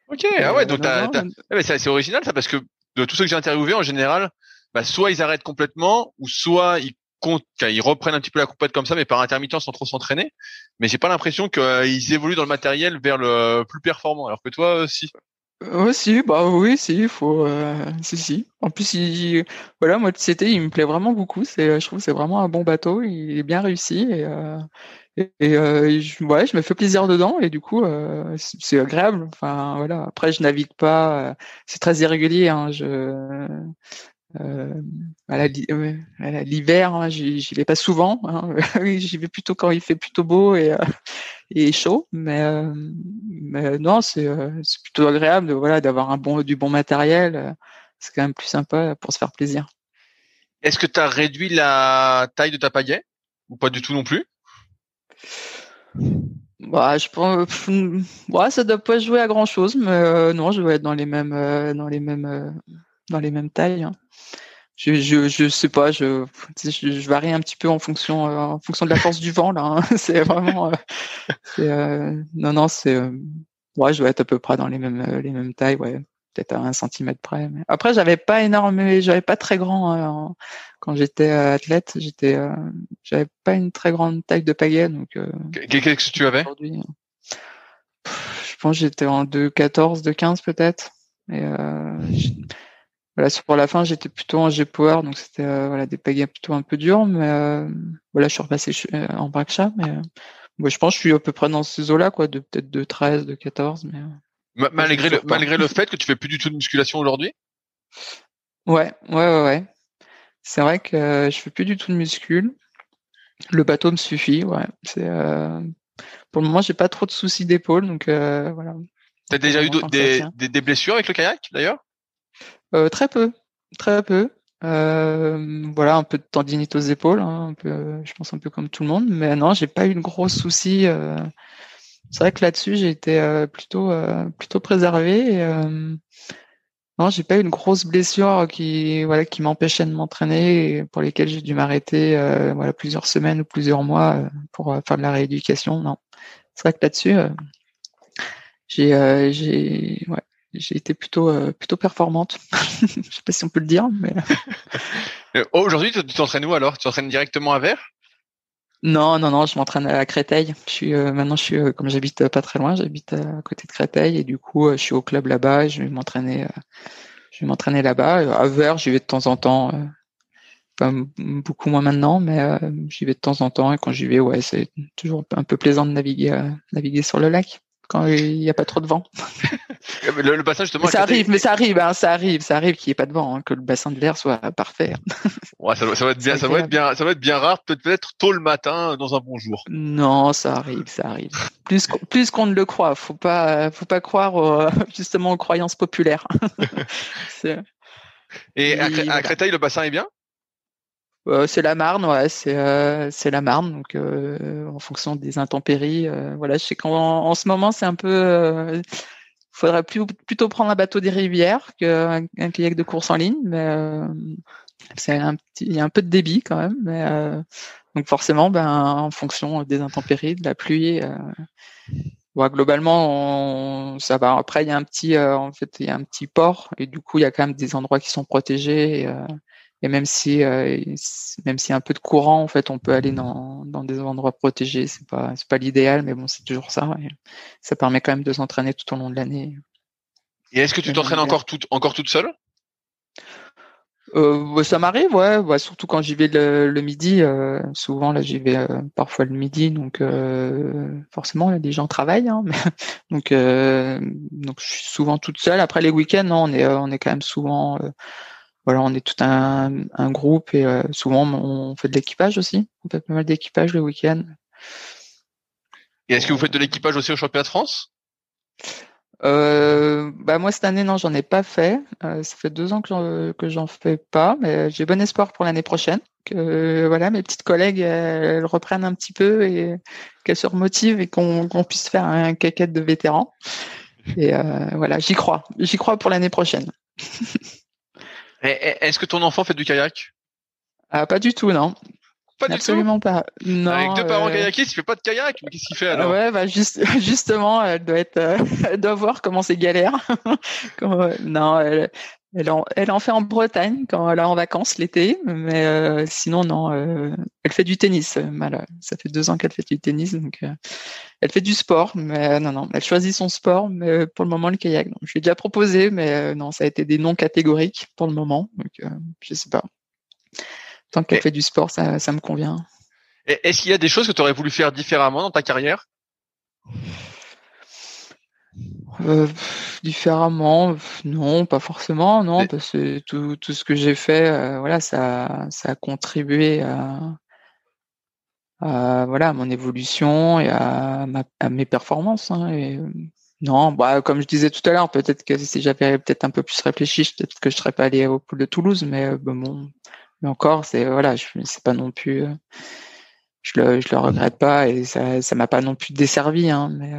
Ok, ah ouais, donc eh, c'est original ça parce que de tous ceux que j'ai interviewés en général, bah, soit ils arrêtent complètement ou soit ils comptent, ils reprennent un petit peu la compète comme ça, mais par intermittence sans trop s'entraîner. Mais j'ai pas l'impression qu'ils évoluent dans le matériel vers le plus performant. Alors que toi, si. Euh, si, bah oui, si, il faut, euh, si, si. En plus, il, voilà, moi, c'était, il me plaît vraiment beaucoup. C'est, je trouve, c'est vraiment un bon bateau. Il est bien réussi et, euh, et, euh, je, ouais, je me fais plaisir dedans et du coup, euh, c'est agréable. Enfin voilà. Après, je navigue pas. Euh, c'est très irrégulier. Hein, je euh, l'hiver, hein, j'y vais pas souvent. Hein, (laughs) j'y vais plutôt quand il fait plutôt beau et, euh, et chaud. Mais, euh, non, c'est plutôt agréable. Voilà, d'avoir un bon du bon matériel. c'est quand même plus sympa pour se faire plaisir. Est-ce que tu as réduit la taille de ta pagaie? Ou pas du tout non plus? Bah, je pense, ouais, ça doit pas jouer à grand chose, mais euh, non, je dois être dans les mêmes, euh, dans les mêmes, euh, dans les mêmes tailles. Hein. Je, je, je sais pas, je, je, varie un petit peu en fonction, en fonction de la force du vent là. Hein. (laughs) C'est vraiment, non, non, c'est, ouais, je dois être à peu près dans les mêmes, les mêmes tailles, ouais. Peut-être à un centimètre près. Mais... Après, j'avais pas énorme, j'avais pas très grand hein, quand j'étais athlète. J'étais, j'avais pas une très grande taille de pagaie, donc. Qu'est-ce que tu avais? Je pense que j'étais en 2,14, 2,15 peut-être. Et voilà, pour la fin, j'étais plutôt en G-Power, donc c'était voilà des pagaies plutôt un peu durs, mais voilà, je suis repassé en Braksha, mais moi, je pense que je suis à peu près dans ces eaux-là, quoi, de peut-être de 13, de 14, mais. Malgré le, malgré le fait que tu fais plus du tout de musculation aujourd'hui? Ouais, ouais, ouais, ouais. C'est vrai que je fais plus du tout de muscule. Le bateau me suffit, ouais. C'est euh... pour le moment, j'ai pas trop de soucis d'épaule, donc euh, voilà. T'as déjà eu des, des, des, blessures avec le kayak d'ailleurs? Euh, Très peu, très peu. Euh, voilà, un peu de tendinite aux épaules, hein, un peu, je pense un peu comme tout le monde. Mais non, j'ai pas eu de gros soucis. Euh. C'est vrai que là-dessus, j'ai été euh, plutôt plutôt préservé. Et, non, j'ai pas eu une grosse blessure qui voilà qui m'empêchait de m'entraîner et pour lesquelles j'ai dû m'arrêter voilà plusieurs semaines ou plusieurs mois pour faire de la rééducation. Non, c'est vrai que là-dessus, j'ai été plutôt euh, plutôt performante. (laughs) Je sais pas si on peut le dire, (laughs) euh, aujourd'hui tu t'entraînes où alors? Tu t'entraînes directement à Vers Non, non, non, je m'entraîne à Créteil. Je suis euh, maintenant je suis comme j'habite pas très loin, j'habite à côté de Créteil et du coup je suis au club là-bas. Et je vais m'entraîner, je vais m'entraîner là-bas. À Vers, j'y vais de temps en temps. Pas beaucoup moins maintenant, mais j'y vais de temps en temps et quand j'y vais, ouais, c'est toujours un peu plaisant de naviguer, naviguer sur le lac quand il n'y a pas trop de vent. (laughs) le, le, bassin justement. ça arrive, mais ça arrive, hein, ça arrive, ça arrive qu'il n'y ait pas de vent, hein, que le bassin de l'air soit parfait. (laughs) ouais, ça, ça, va être bien, ça va être bien, ça va être bien rare, peut-être tôt le matin dans un bon jour. Non, ça arrive, ça arrive. Plus plus qu'on ne le croit, faut pas, faut pas croire (laughs) justement aux croyances populaires. Et à, Créteil, le bassin est bien? Euh, c'est la Marne, ouais, c'est euh, la Marne, donc euh, en fonction des intempéries, voilà. Je sais qu'en en ce moment c'est un peu, faudrait plus, plutôt prendre un bateau des rivières qu'un un kayak de course en ligne, mais c'est un petit, il y a un peu de débit quand même, donc forcément, ben en fonction des intempéries, de la pluie. Ouais, globalement, ça va. Après, il y a un petit, en fait, il y a un petit port et du coup, il y a quand même des endroits qui sont protégés. Et même si euh, même s'il y a un peu de courant, en fait, on peut aller dans, dans des endroits protégés. C'est pas c'est pas l'idéal, mais bon, c'est toujours ça. ça permet quand même de s'entraîner tout au long de l'année. Et est-ce que tu t'entraînes encore toute encore toute seule? Euh, ça m'arrive, ouais, surtout quand j'y vais le, midi. Euh, souvent, là, j'y vais euh, parfois le midi, donc euh, forcément, là, des gens travaillent, hein, (laughs) donc donc je suis souvent toute seule. Après les week-ends, non, on est on est quand même souvent voilà, on est tout un, un groupe et euh, souvent on fait de l'équipage aussi. On fait pas mal d'équipage le week-end. Et est-ce que vous faites de l'équipage aussi au championnat de France? Euh, bah moi cette année non j'en ai pas fait. Euh, ça fait deux ans que j'en fais pas, mais j'ai bon espoir pour l'année prochaine. Que voilà mes petites collègues elles, reprennent un petit peu et qu'elles se remotivent et qu'on qu'on puisse faire un caquette de vétérans. Et voilà j'y crois, j'y crois pour l'année prochaine. (laughs) Est-ce que ton enfant fait du kayak? Ah, Pas du tout, non. Pas du Absolument pas. Non, Avec deux parents euh... kayakistes, il fait pas de kayak. Mais qu'est-ce qu'il fait alors? Ouais, bah juste, (laughs) justement, elle doit être, euh, (laughs) elle doit voir comment c'est galère. (laughs) comment, non, elle, elle en, elle en fait en Bretagne quand elle est en vacances l'été, mais euh, sinon non. Euh, elle fait du tennis. Mal, ça fait deux ans qu'elle fait du tennis, donc euh, elle fait du sport, mais non non. Elle choisit son sport, mais pour le moment le kayak. Donc, je lui ai déjà proposé, mais non, ça a été des noms catégoriques pour le moment, donc je sais pas. Tant qu'elle fait du sport, ça, ça me convient. Est-ce qu'il y a des choses que tu aurais voulu faire différemment dans ta carrière? Euh, différemment, non, pas forcément, non, parce que tout, tout ce que j'ai fait, euh, voilà, ça, ça a contribué à, à, voilà, à mon évolution et à, ma, à mes performances. Hein, et, non, bah, comme je disais tout à l'heure, peut-être que si j'avais peut-être un peu plus réfléchi, peut-être que je serais pas allé au pool de Toulouse, mais euh, bon, mais encore, c'est voilà, c'est pas non plus, je le, je le regrette pas et ça, ça m'a pas non plus desservi, hein, mais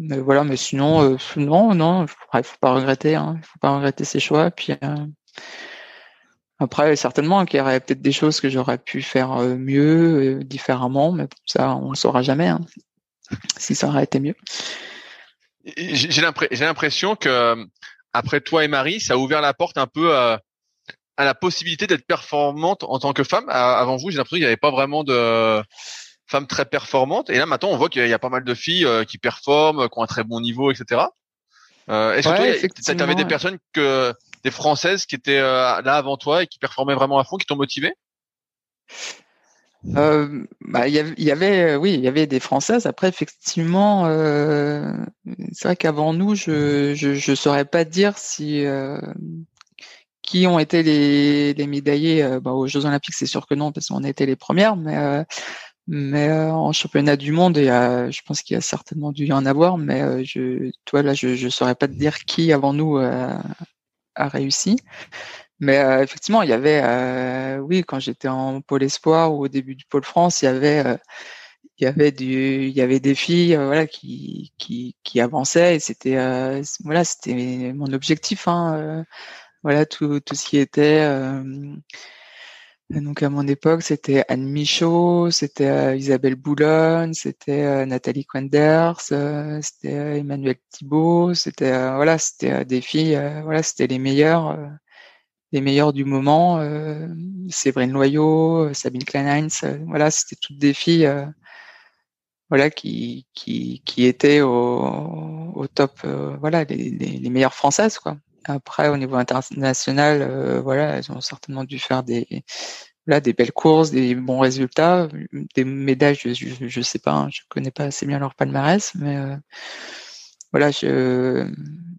mais voilà, mais sinon, euh, non, non, il faut pas regretter, hein, faut pas regretter ses choix. Puis euh, après, certainement qu'il y aurait peut-être des choses que j'aurais pu faire euh, mieux, différemment, mais ça, on le saura jamais. Hein, si ça aurait été mieux. j'ai l'impression que après toi et Marie, ça a ouvert la porte un peu à, à la possibilité d'être performante en tant que femme. Avant vous, j'ai l'impression qu'il n'y avait pas vraiment de femmes très performantes. Et là, maintenant, on voit qu'il y a pas mal de filles euh, qui performent, qui ont un très bon niveau, etc. Euh, Est-ce que tu avais des personnes que des françaises qui étaient euh, là avant toi et qui performaient vraiment à fond, qui t'ont motivé euh, bah, y avait, oui, il y avait des françaises. Après, effectivement, euh, c'est vrai qu'avant nous, je, je, je saurais pas dire si euh, qui ont été les, les médaillés bah, aux Jeux Olympiques. C'est sûr que non, parce qu'on a été les premières, mais mais en championnat du monde, et je pense qu'il y a certainement dû y en avoir, mais je, toi là, je, ne saurais pas te dire qui avant nous a réussi. Mais euh, effectivement, il y avait, euh, oui, quand j'étais en pôle espoir ou au début du pôle France, il y avait, euh, il y avait du, il y avait des filles, voilà, qui, qui, qui avançaient et c'était, voilà, c'était mon objectif, hein, voilà, tout, tout ce qui était. Donc à mon époque, c'était Anne Michaud, c'était Isabelle Boulogne, c'était Nathalie Quenders, c'était Emmanuel Thibault, c'était voilà, c'était des filles, voilà, c'était les meilleures les meilleurs du moment, euh, Séverine Loyau, euh, Sabine Kleinheinz, euh, voilà, c'était toutes des filles euh, voilà qui, qui, qui étaient au, au top voilà les, les, les, meilleures françaises quoi. Après au niveau international voilà, elles ont certainement dû faire des des belles courses, des bons résultats, des médailles, je, je, sais pas, hein, je connais pas assez bien leur palmarès, mais voilà, je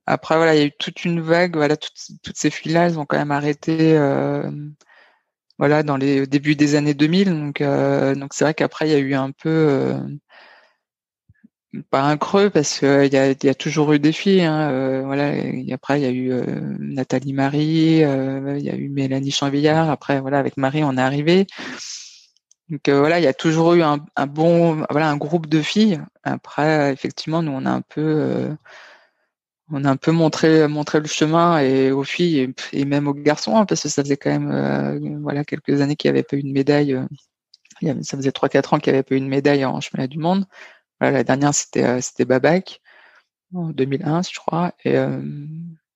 après voilà, il y a eu toute une vague, voilà, toutes, ces filles-là, elles ont quand même arrêté euh, voilà dans les débuts des années 2000 donc euh, donc c'est vrai qu'après il y a eu un peu euh, pas un creux parce que il y a, toujours eu des filles hein, voilà et après il y a eu Nathalie Marie il y a eu Mélanie Chanvillard après voilà avec Marie on est arrivé donc euh, voilà, il y a toujours eu un, bon, voilà, un groupe de filles. Après, effectivement, nous on a un peu, euh, on a un peu montré, montré le chemin et aux filles et, même aux garçons, hein, parce que ça faisait quand même, euh, voilà, quelques années qu'il n'y avait pas eu de médaille. ça faisait 3-4 ans qu'il n'y avait pas eu une médaille en chemin du monde. La dernière c'était, c'était Babac en 2001, je crois. Et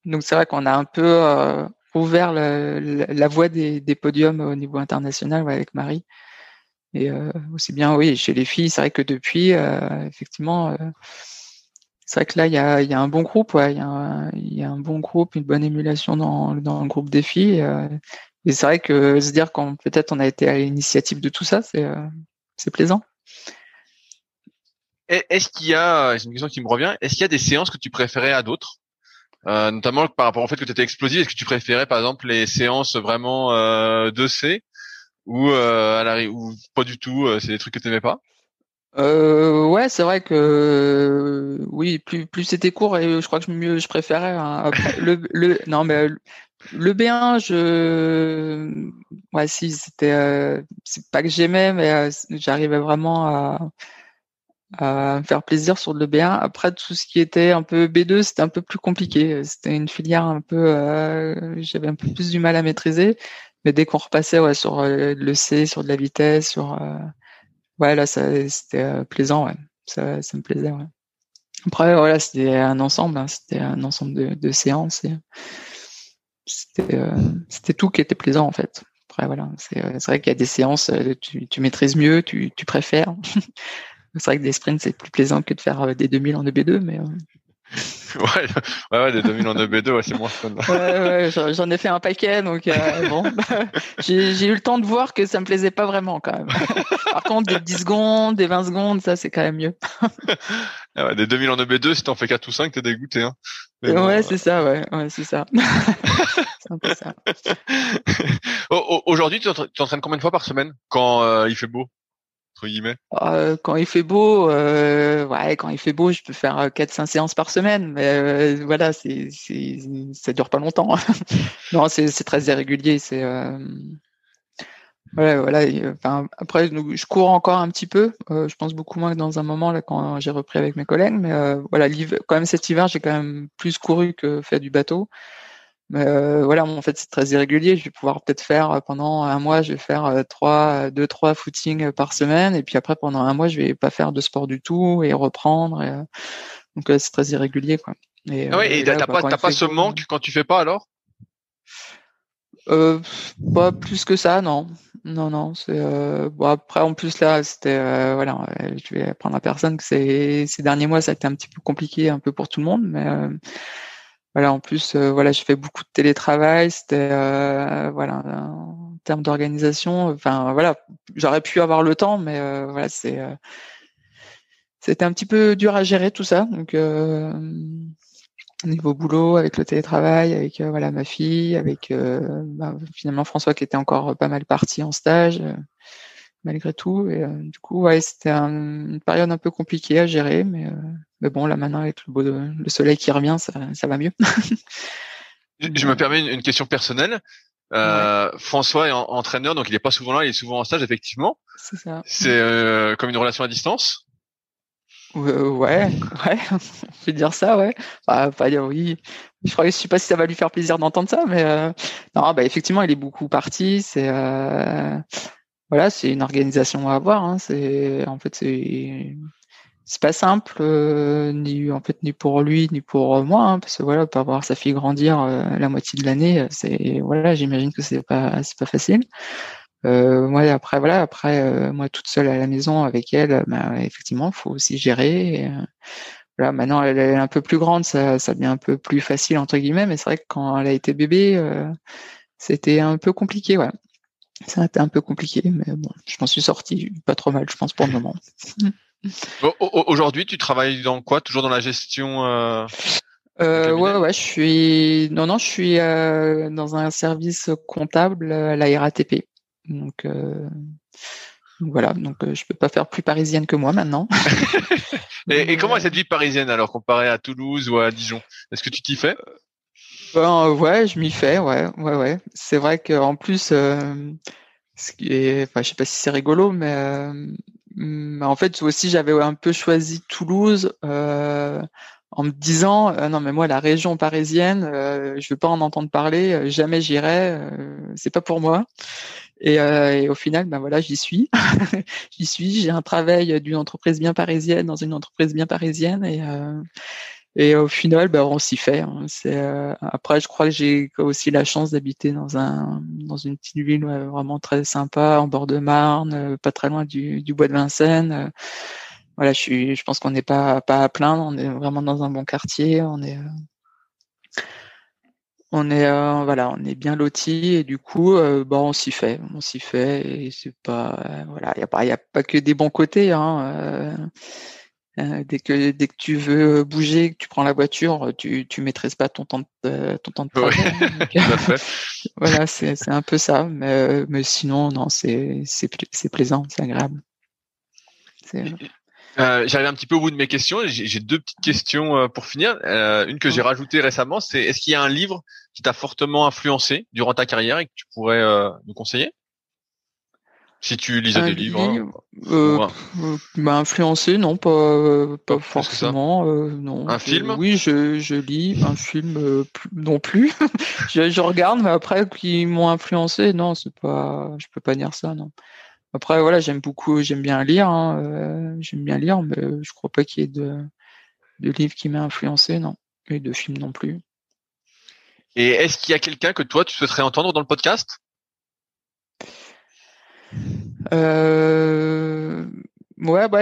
donc c'est vrai qu'on a un peu ouvert la, voie des, podiums au niveau international avec Marie. Et euh, aussi bien, oui, chez les filles, c'est vrai que depuis, euh, effectivement, euh, c'est vrai que là, il y a, un bon groupe, il y, a un, bon groupe, une bonne émulation dans, dans le groupe des filles. et c'est vrai que se dire qu'on peut-être a été à l'initiative de tout ça, c'est plaisant. Est-ce qu'il y a, c'est une question qui me revient, est-ce qu'il y a des séances que tu préférais à d'autres? Euh, notamment par rapport au fait que tu étais explosif, est-ce que tu préférais par exemple les séances vraiment euh, 2C ou euh, à la ou pas du tout euh, c'est des trucs que tu n'aimais pas? Euh, ouais, c'est vrai que oui, plus plus c'était court et je crois que mieux je préférais hein. (laughs) le le non mais le B1 je ouais si c'était euh, c'est pas que j'aimais mais euh, j'arrivais vraiment à à me faire plaisir sur le B1. Après tout ce qui était un peu B2, c'était un peu plus compliqué. C'était une filière un peu j'avais un peu plus du mal à maîtriser. Mais dès qu'on repassait ouais, sur euh, le C, sur de la vitesse, sur euh, ouais là c'était euh, plaisant, ouais. Ça, ça me plaisait. Ouais. Après voilà c'était un ensemble, hein. c'était un ensemble de, séances. C'était c'était tout qui était plaisant en fait. Après voilà, c'est vrai qu'il y a des séances, tu, tu maîtrises mieux, tu, tu préfères. (laughs) c'est vrai que des sprints c'est plus plaisant que de faire des 2000 en EB2, mais (laughs) ouais, ouais, ouais, des 2000 en EB2, ouais, c'est moins fun. ouais, ouais, j'en ai fait un paquet, donc euh, (laughs) bon, j'ai eu le temps de voir que ça me plaisait pas vraiment quand même. (laughs) Par contre, des 10 secondes, des 20 secondes, ça c'est quand même mieux. ah ouais, des 2000 en EB2, si t'en fais 4 ou 5, t'es dégoûté. Hein. ouais, euh, c'est ça, ouais, ouais c'est ça. c'est un peu ça. Aujourd'hui, tu t'entraînes combien de fois par semaine quand euh, il fait beau? Euh, quand il fait beau, euh, ouais, quand il fait beau, je peux faire 4-5 euh, séances par semaine, mais euh, voilà, c'est, ça dure pas longtemps. (laughs) non, c'est, très irrégulier. C'est, voilà, après, je cours encore un petit peu. je pense beaucoup moins que dans un moment là quand j'ai repris avec mes collègues, mais voilà, quand même cet hiver, j'ai quand même plus couru que fait du bateau. Mais euh, voilà, en fait, c'est très irrégulier. Je vais pouvoir peut-être faire euh, pendant un mois, je vais faire euh, trois, deux, trois footings par semaine, et puis après pendant un mois, je vais pas faire de sport du tout et reprendre. Et, Donc c'est très irrégulier quoi. Et, ah ouais, et t'as pas, t'as pas ce manque quand tu fais pas alors? Euh, Pas plus que ça, non. Non, non. C'est euh, bon après en plus là, c'était euh, voilà, je vais prendre la personne que ces ces derniers mois ça a été un petit peu compliqué un peu pour tout le monde, mais voilà en plus voilà je fais beaucoup de télétravail, c'était voilà en termes d'organisation, enfin voilà j'aurais pu avoir le temps, mais voilà c'est c'était un petit peu dur à gérer tout ça, donc niveau boulot, avec le télétravail, avec euh, voilà ma fille, avec euh, bah, finalement François qui était encore pas mal parti en stage euh, malgré tout. Du coup, ouais, c'était une période un peu compliquée à gérer, mais bon là maintenant avec le, beau, le soleil qui revient, ça, ça va mieux. (laughs) Je me permets une, question personnelle. François est entraîneur, donc il est pas souvent là, il est souvent en stage, effectivement. C'est ça. C'est comme une relation à distance? Euh, ouais, ouais, (laughs) on peut dire ça, ouais. Bah, pas dire oui. Je crois, je sais pas si ça va lui faire plaisir d'entendre ça, mais euh, non, bah effectivement, il est beaucoup parti. C'est euh, voilà, c'est une organisation à avoir. Hein. C'est en fait, c'est c'est pas simple, ni en fait ni pour lui ni pour moi, hein, parce que voilà, pas voir sa fille grandir la moitié de l'année, c'est voilà, j'imagine que c'est pas c'est pas facile. Euh, moi après voilà après euh, moi toute seule à la maison avec elle bah, effectivement faut aussi gérer euh, voilà maintenant elle est un peu plus grande ça ça devient un peu plus facile entre guillemets mais c'est vrai que quand elle a été bébé c'était un peu compliqué ouais ça a été un peu compliqué mais bon je m'en suis sortie pas trop mal je pense pour le moment (laughs) aujourd'hui tu travailles dans quoi? Toujours dans la gestion euh, ouais, ouais, je suis non, non, je suis dans un service comptable à la RATP. Donc, euh, donc voilà, donc euh, je peux pas faire plus parisienne que moi maintenant. (laughs) et, et, comment est cette vie parisienne alors comparée à Toulouse ou à Dijon? Est-ce que tu t'y fais ben, ouais, je m'y fais, ouais, ouais, ouais. C'est vrai qu'en plus, euh, ce qui est, enfin, je sais pas si c'est rigolo, mais euh, en fait aussi j'avais un peu choisi Toulouse euh, en me disant euh, non mais moi la région parisienne, euh, je veux pas en entendre parler, jamais j'irai, c'est pas pour moi. Et, euh, et, au final, ben voilà, j'y suis. (laughs) j'y suis. J'ai un travail d'une entreprise bien parisienne dans une entreprise bien parisienne et euh, et au final, ben, on s'y fait. Hein. Euh, après, je crois que j'ai aussi la chance d'habiter dans un dans une petite ville vraiment très sympa, en bord de Marne, euh, pas très loin du, bois de Vincennes. voilà, je pense qu'on n'est pas pas à plaindre. On est vraiment dans un bon quartier. On est on est euh, voilà, on est bien loti et du coup, euh, bon, on s'y fait, on s'y fait et c'est pas euh, voilà, il y a pas a pas que des bons côtés. Hein, dès que dès que tu veux bouger, que tu prends la voiture, tu tu maîtrises pas ton temps de, ton temps de travail. Hein, (laughs) (laughs) voilà, c'est c'est un peu ça, mais mais sinon non, c'est c'est c'est plaisant, c'est agréable. Euh, J'arrive un petit peu au bout de mes questions. J'ai deux petites questions euh, pour finir. Euh, une que j'ai rajoutée récemment, c'est est-ce qu'il y a un livre qui t'a fortement influencé durant ta carrière et que tu pourrais euh, nous conseiller? Si tu lisais des livres. Hein. Euh, bah, influencé, non, pas pas, forcément. non. Un film? Oui, je, je lis un film non plus. (laughs) je, je, regarde, mais après qui m'ont influencé, non, c'est pas. Je peux pas dire ça, non. Après, voilà, j'aime beaucoup, j'aime bien lire, hein, euh, j'aime bien lire, mais je crois pas qu'il y ait de, de livres qui m'aient influencé, non, et de films non plus. Et est-ce qu'il y a quelqu'un que toi tu souhaiterais entendre dans le podcast? Euh... Ouais, bah,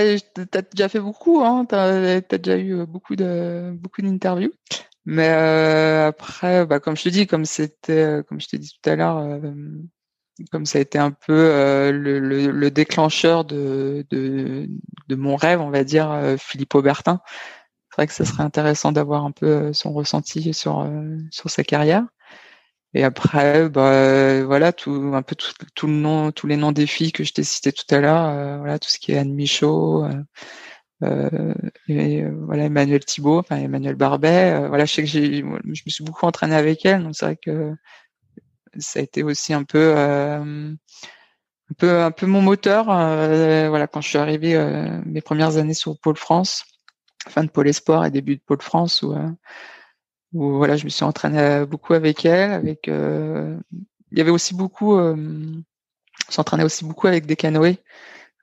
t'as déjà fait beaucoup, hein. T'as as déjà eu beaucoup de beaucoup d'interviews. Mais euh, après, bah, comme je te dis, comme c'était, comme je t'ai dit tout à l'heure, euh, comme ça a été un peu euh, le, le, le, déclencheur de, de, de, mon rêve, on va dire, euh, Philippe Aubertin. C'est vrai que ça serait intéressant d'avoir un peu euh, son ressenti sur sur sa carrière. Et après, bah, voilà, tout un peu tout, tout, le tous les noms des filles que je t'ai cités tout à l'heure, voilà, tout ce qui est Anne Michaud, euh, et voilà Emmanuel Thibault, enfin Emmanuel Barbet. voilà, je sais que j'ai, je me suis beaucoup entraîné avec elle, donc c'est vrai que ça a été aussi un peu euh, un peu un peu mon moteur euh, voilà quand je suis arrivé euh, mes premières années sur Pôle France fin de Pôle Espoir et début de Pôle France où, où voilà je me suis entraîné beaucoup avec elle avec il y avait aussi beaucoup on s'entraînait aussi beaucoup avec des canoës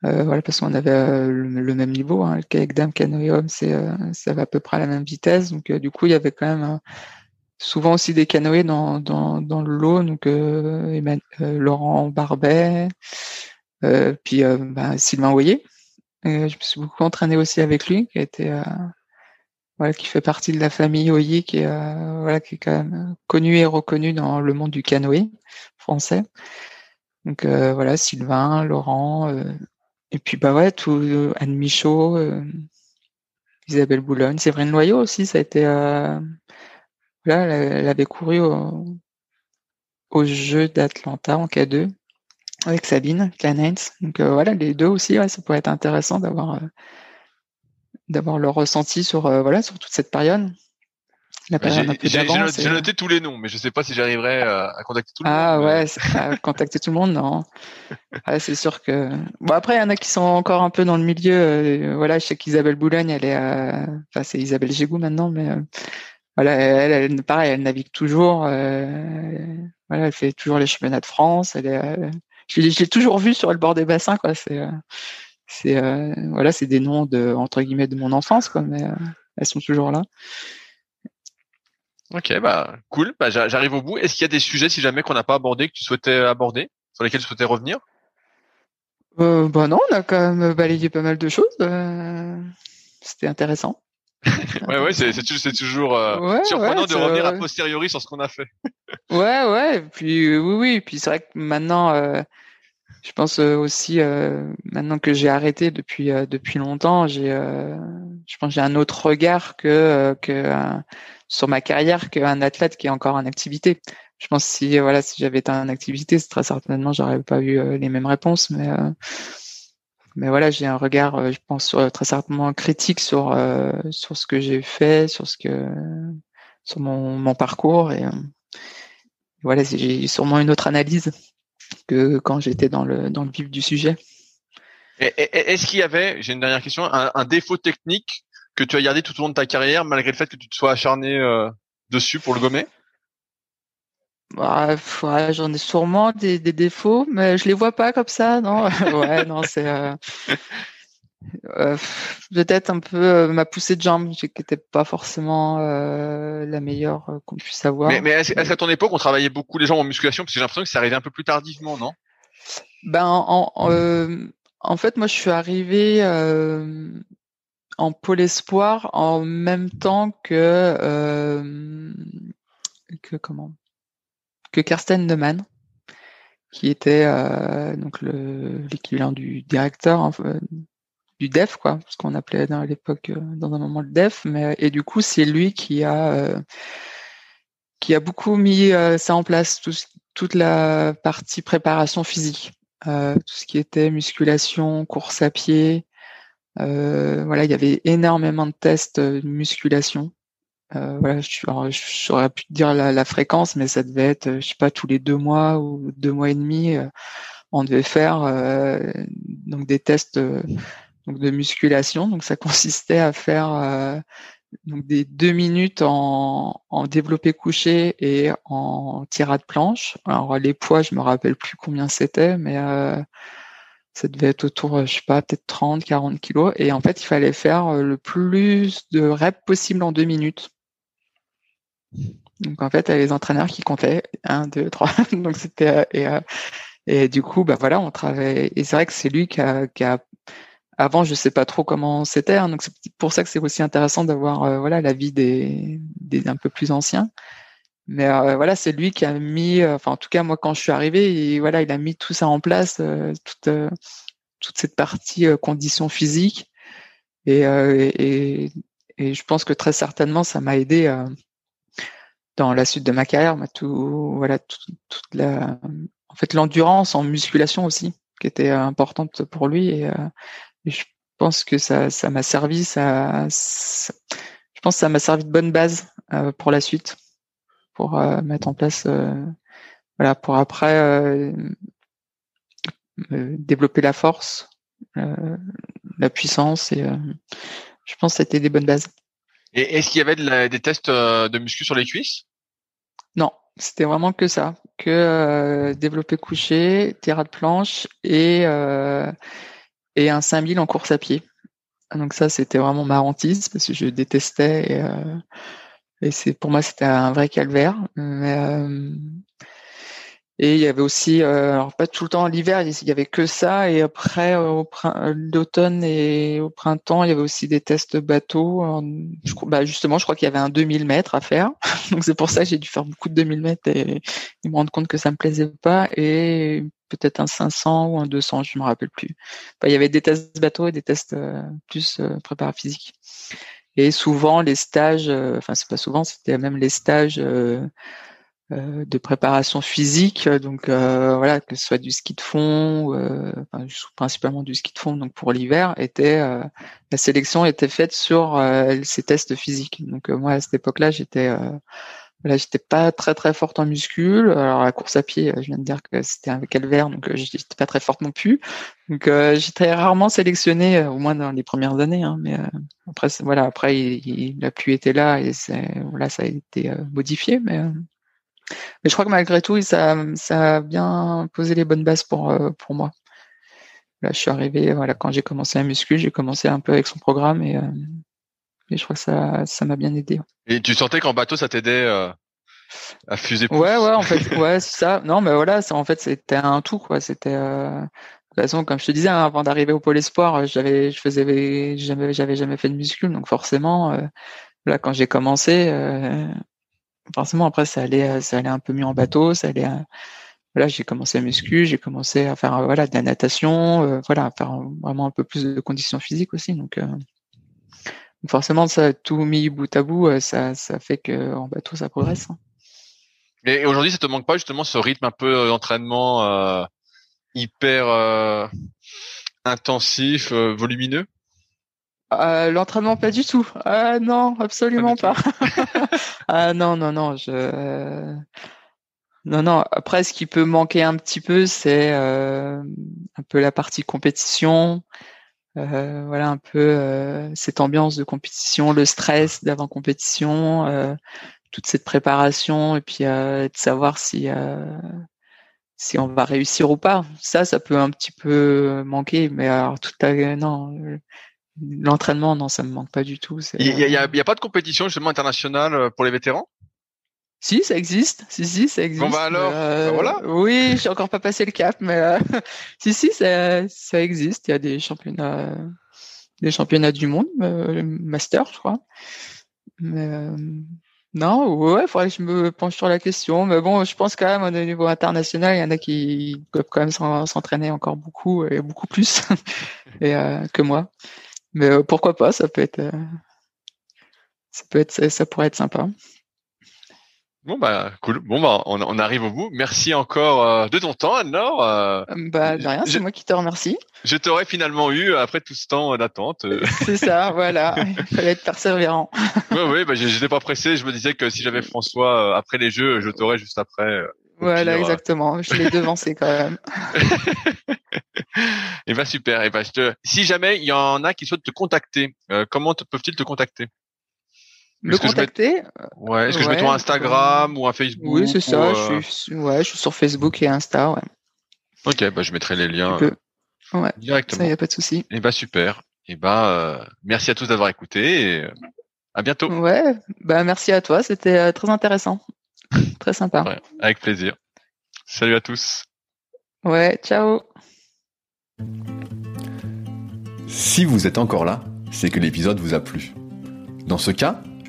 voilà, parce qu'on avait le, même niveau. Hein, le kayak dame, canoë homme, c'est ça va à peu près à la même vitesse. Donc du coup, il y avait quand même souvent aussi des canoës dans, dans, dans le lot. Donc Laurent Barbet, puis bah, Sylvain Hoyer. je me suis beaucoup entraîné aussi avec lui, qui a qui fait partie de la famille Oyer, qui est, euh, quand même connu et reconnu dans le monde du canoë français. Donc euh, voilà, Sylvain, Laurent, euh, et puis bah ouais, tout Anne Michaud, Isabelle Boulogne, Séverine Loyau aussi, ça a été elle, avait couru au, au jeu d'Atlanta en K2 avec Sabine Clanens. Donc voilà, les deux aussi, ça pourrait être intéressant d'avoir d'avoir leur ressenti sur euh, voilà sur toute cette période. J'ai noté, tous les noms, mais je sais pas si j'arriverai euh, à contacter tout le ah, monde. Ah ouais, à (laughs) contacter tout le monde, non. c'est sûr que. Bon après, il y en a qui sont encore un peu dans le milieu. Euh, voilà, je sais qu'Isabelle Boulogne, elle est, enfin c'est Isabelle Gégou maintenant, mais voilà, elle, elle, pareil, elle navigue toujours. voilà, elle fait toujours les championnats de France. Elle est, je l'ai toujours vue sur le bord des bassins, quoi. C'est c'est euh, voilà, c'est des noms de entre guillemets de mon enfance, quoi, mais euh, elles sont toujours là. Ok, bah cool. Bah, j'arrive au bout. Est-ce qu'il y a des sujets, si jamais qu'on n'a pas abordé, que tu souhaitais aborder, sur lesquels tu souhaitais revenir? Euh, Bah non, on a quand même balayé pas mal de choses. C'était intéressant. (laughs) ouais, ouais, c'est toujours surprenant de revenir a posteriori sur ce qu'on a fait. ouais, ouais. Et puis oui, oui. Et puis c'est vrai que maintenant je pense euh, aussi euh, maintenant que j'ai arrêté depuis euh, depuis longtemps, j'ai je pense j'ai un autre regard que que sur ma carrière qu'un athlète qui est encore en activité. Je pense si voilà si j'avais été en activité, très certainement j'aurais pas eu les mêmes réponses, mais mais voilà j'ai un regard je pense très certainement critique sur sur ce que j'ai fait, sur ce que sur mon mon parcours et voilà j'ai sûrement une autre analyse que quand j'étais dans le, dans le vif du sujet. Est-ce qu'il y avait, j'ai une dernière question, un, défaut technique que tu as gardé tout au long de ta carrière malgré le fait que tu te sois acharné euh, dessus pour le gommer? Bah, j'en ai sûrement des, défauts, mais je les vois pas comme ça, non (laughs) Ouais, non, c'est euh, euh, peut-être un peu euh, ma poussée de jambe qui n'était pas forcément euh, la meilleure qu'on puisse avoir. Mais, mais est-ce, qu'à ton époque on travaillait beaucoup les jambes en musculation? Parce que j'ai l'impression que ça arrivait un peu plus tardivement, non? Ben en, en, fait moi je suis arrivé en pôle espoir en même temps que que comment? Que Karsten Neumann qui était donc le l'équivalent du directeur du def quoi ce qu'on appelait dans l'époque euh, dans un moment le def mais et du coup c'est lui qui a euh, qui a beaucoup mis euh, ça en place toute la partie préparation physique tout ce qui était musculation course à pied voilà il y avait énormément de tests de musculation. Voilà j'aurais pu dire la, la, fréquence mais ça devait être je sais pas tous les deux mois ou deux mois et demi on devait faire donc des tests de musculation. Donc ça consistait à faire euh, donc des deux minutes en, développé couché et en tirade planche. Alors les poids, je me rappelle plus combien c'était, mais euh, ça devait être autour, je sais pas, peut-être 30, 40 kilos. Et en fait, il fallait faire euh, le plus de reps possible en deux minutes. Donc en fait, il y avait les entraîneurs qui comptaient un, deux, trois. (laughs) Donc c'était et, du coup, bah voilà, on travaillait. Et c'est vrai que c'est lui qui a avant, je sais pas trop comment c'était, hein, donc c'est pour ça que c'est aussi intéressant d'avoir euh, voilà l'avis des, des un peu plus anciens. Mais euh, voilà, c'est lui qui a mis, euh, enfin en tout cas moi quand je suis arrivé, et, voilà, il a mis tout ça en place, toute cette partie conditions physiques, et, je pense que très certainement ça m'a aidé dans la suite de ma carrière, tout voilà en fait l'endurance en musculation aussi qui était importante pour lui je pense que ça, ça m'a servi, ça, je pense que ça m'a servi de bonne base euh, pour la suite, pour euh, mettre en place, euh, voilà, pour après développer la force, la puissance et je pense que c'était des bonnes bases. Et est-ce qu'il y avait des tests de muscu sur les cuisses? Non, c'était vraiment que ça, que développer couché, tirade planche et et un 5000 en course à pied. Donc ça, c'était vraiment marrantise parce que je détestais et, euh, et c'est pour moi c'était un vrai calvaire. Euh, et il y avait aussi, euh, alors pas tout le temps l'hiver, il y avait que ça. Et après, au l'automne et au printemps, il y avait aussi des tests bateaux. Bah justement, je crois qu'il y avait un 2000 mètres à faire. (laughs) Donc c'est pour ça que j'ai dû faire beaucoup de 2000 mètres et, et me rendre compte que ça me plaisait pas. Et peut-être un 500 ou un 200, je me rappelle plus. il y avait des tests bateaux et des tests euh, plus euh, physique. Et souvent les stages, euh, enfin c'est pas souvent, c'était même les stages euh, de préparation physique, donc voilà, que ce soit du ski de fond, principalement du ski de fond, donc pour l'hiver, était la sélection était faite sur ces tests physiques. Donc moi à cette époque-là, j'étais Là, j'étais pas très très forte en muscule. Alors la course à pied, je viens de dire que c'était un calvaire, donc j'étais pas très forte non plus. Donc j'ai très rarement sélectionné, au moins dans les premières années. Hein, mais après, voilà, après il, la pluie était là et voilà, ça a été modifié. Mais je crois que malgré tout, ça, a bien posé les bonnes bases pour, euh, pour moi. Là, je suis arrivé, voilà, quand j'ai commencé à muscu, j'ai commencé un peu avec son programme et, euh, et je crois que ça, ça m'a bien aidé. Et tu sentais qu'en bateau, ça t'aidait euh, à fuser plus? Ouais, ouais, en fait, (laughs) ouais, c'est ça. Non, mais voilà, ça, en fait, c'était un tout, quoi. C'était, de toute façon, comme je te disais, hein, avant d'arriver au pôle espoir, j'avais, je faisais, jamais, j'avais jamais fait de muscu, donc forcément, là, quand j'ai commencé, forcément après ça allait euh, ça allait un peu mieux en bateau ça allait euh, voilà j'ai commencé à muscu j'ai commencé à faire voilà de la natation euh, voilà à faire vraiment un peu plus de conditions physiques aussi donc forcément ça tout mis bout à bout ça ça fait que en bateau ça progresse hein. et aujourd'hui ça te manque pas justement ce rythme un peu d'entraînement hyper intensif volumineux? Euh, l'entraînement, pas du tout. Ah non, absolument pas. (laughs) ah non, non, non. Je... Non, non. Après, ce qui peut manquer un petit peu, c'est euh, un peu la partie compétition. Euh, voilà, un peu cette ambiance de compétition, le stress d'avant compétition, toute cette préparation, et puis de savoir si si on va réussir ou pas. Ça, ça peut un petit peu manquer, mais alors tout à non L'entraînement, non, ça me manque pas du tout. Il n'y a, a, pas de compétition justement internationale euh, pour les vétérans? Si, ça existe. Si, si, ça existe. Bon bah alors, euh, bah voilà. Oui, j'ai encore pas passé le cap, mais euh, (laughs) si, si, ça, ça existe. Il y a des championnats, des championnats du monde, master, je crois. Mais non, ouais, il faudrait que je me penche sur la question. Mais bon, je pense quand même au niveau international, il y en a qui peuvent quand même s'entraîner encore beaucoup et beaucoup plus (laughs) et, que moi. Mais euh, pourquoi pas, ça peut être, euh, ça peut être, ça, pourrait être sympa. Bon bah cool. Bon bah on, on arrive au bout. Merci encore euh, de ton temps, Anne-Laure. bah de rien, c'est moi qui te remercie. Je t'aurais finalement eu après tout ce temps d'attente. (laughs) c'est ça, voilà. (laughs) Il fallait être persévérant. oui, oui, bah j'étais pas pressé. Je me disais que si j'avais François après les jeux, je t'aurais juste après. Voilà, exactement. Je l'ai devancé quand même. et (laughs) eh ben super. Et eh ben je te... si jamais il y en a qui souhaitent te contacter, euh, comment peuvent-ils te contacter? Me contacter Ouais. Est-ce que je mets ton Instagram ou un Facebook Oui, c'est ça. Euh, je suis, ouais, je suis sur Facebook et Insta. Ouais. Ok, bah je mettrai les liens euh, ouais. directement. Ça y a pas de souci. Et eh ben super. Et ben merci à tous d'avoir écouté et à bientôt. Ouais. Bah merci à toi. C'était très intéressant. Très (laughs) sympa. avec plaisir. Salut à tous. Ouais, ciao. Si vous êtes encore là, c'est que l'épisode vous a plu. Dans ce cas,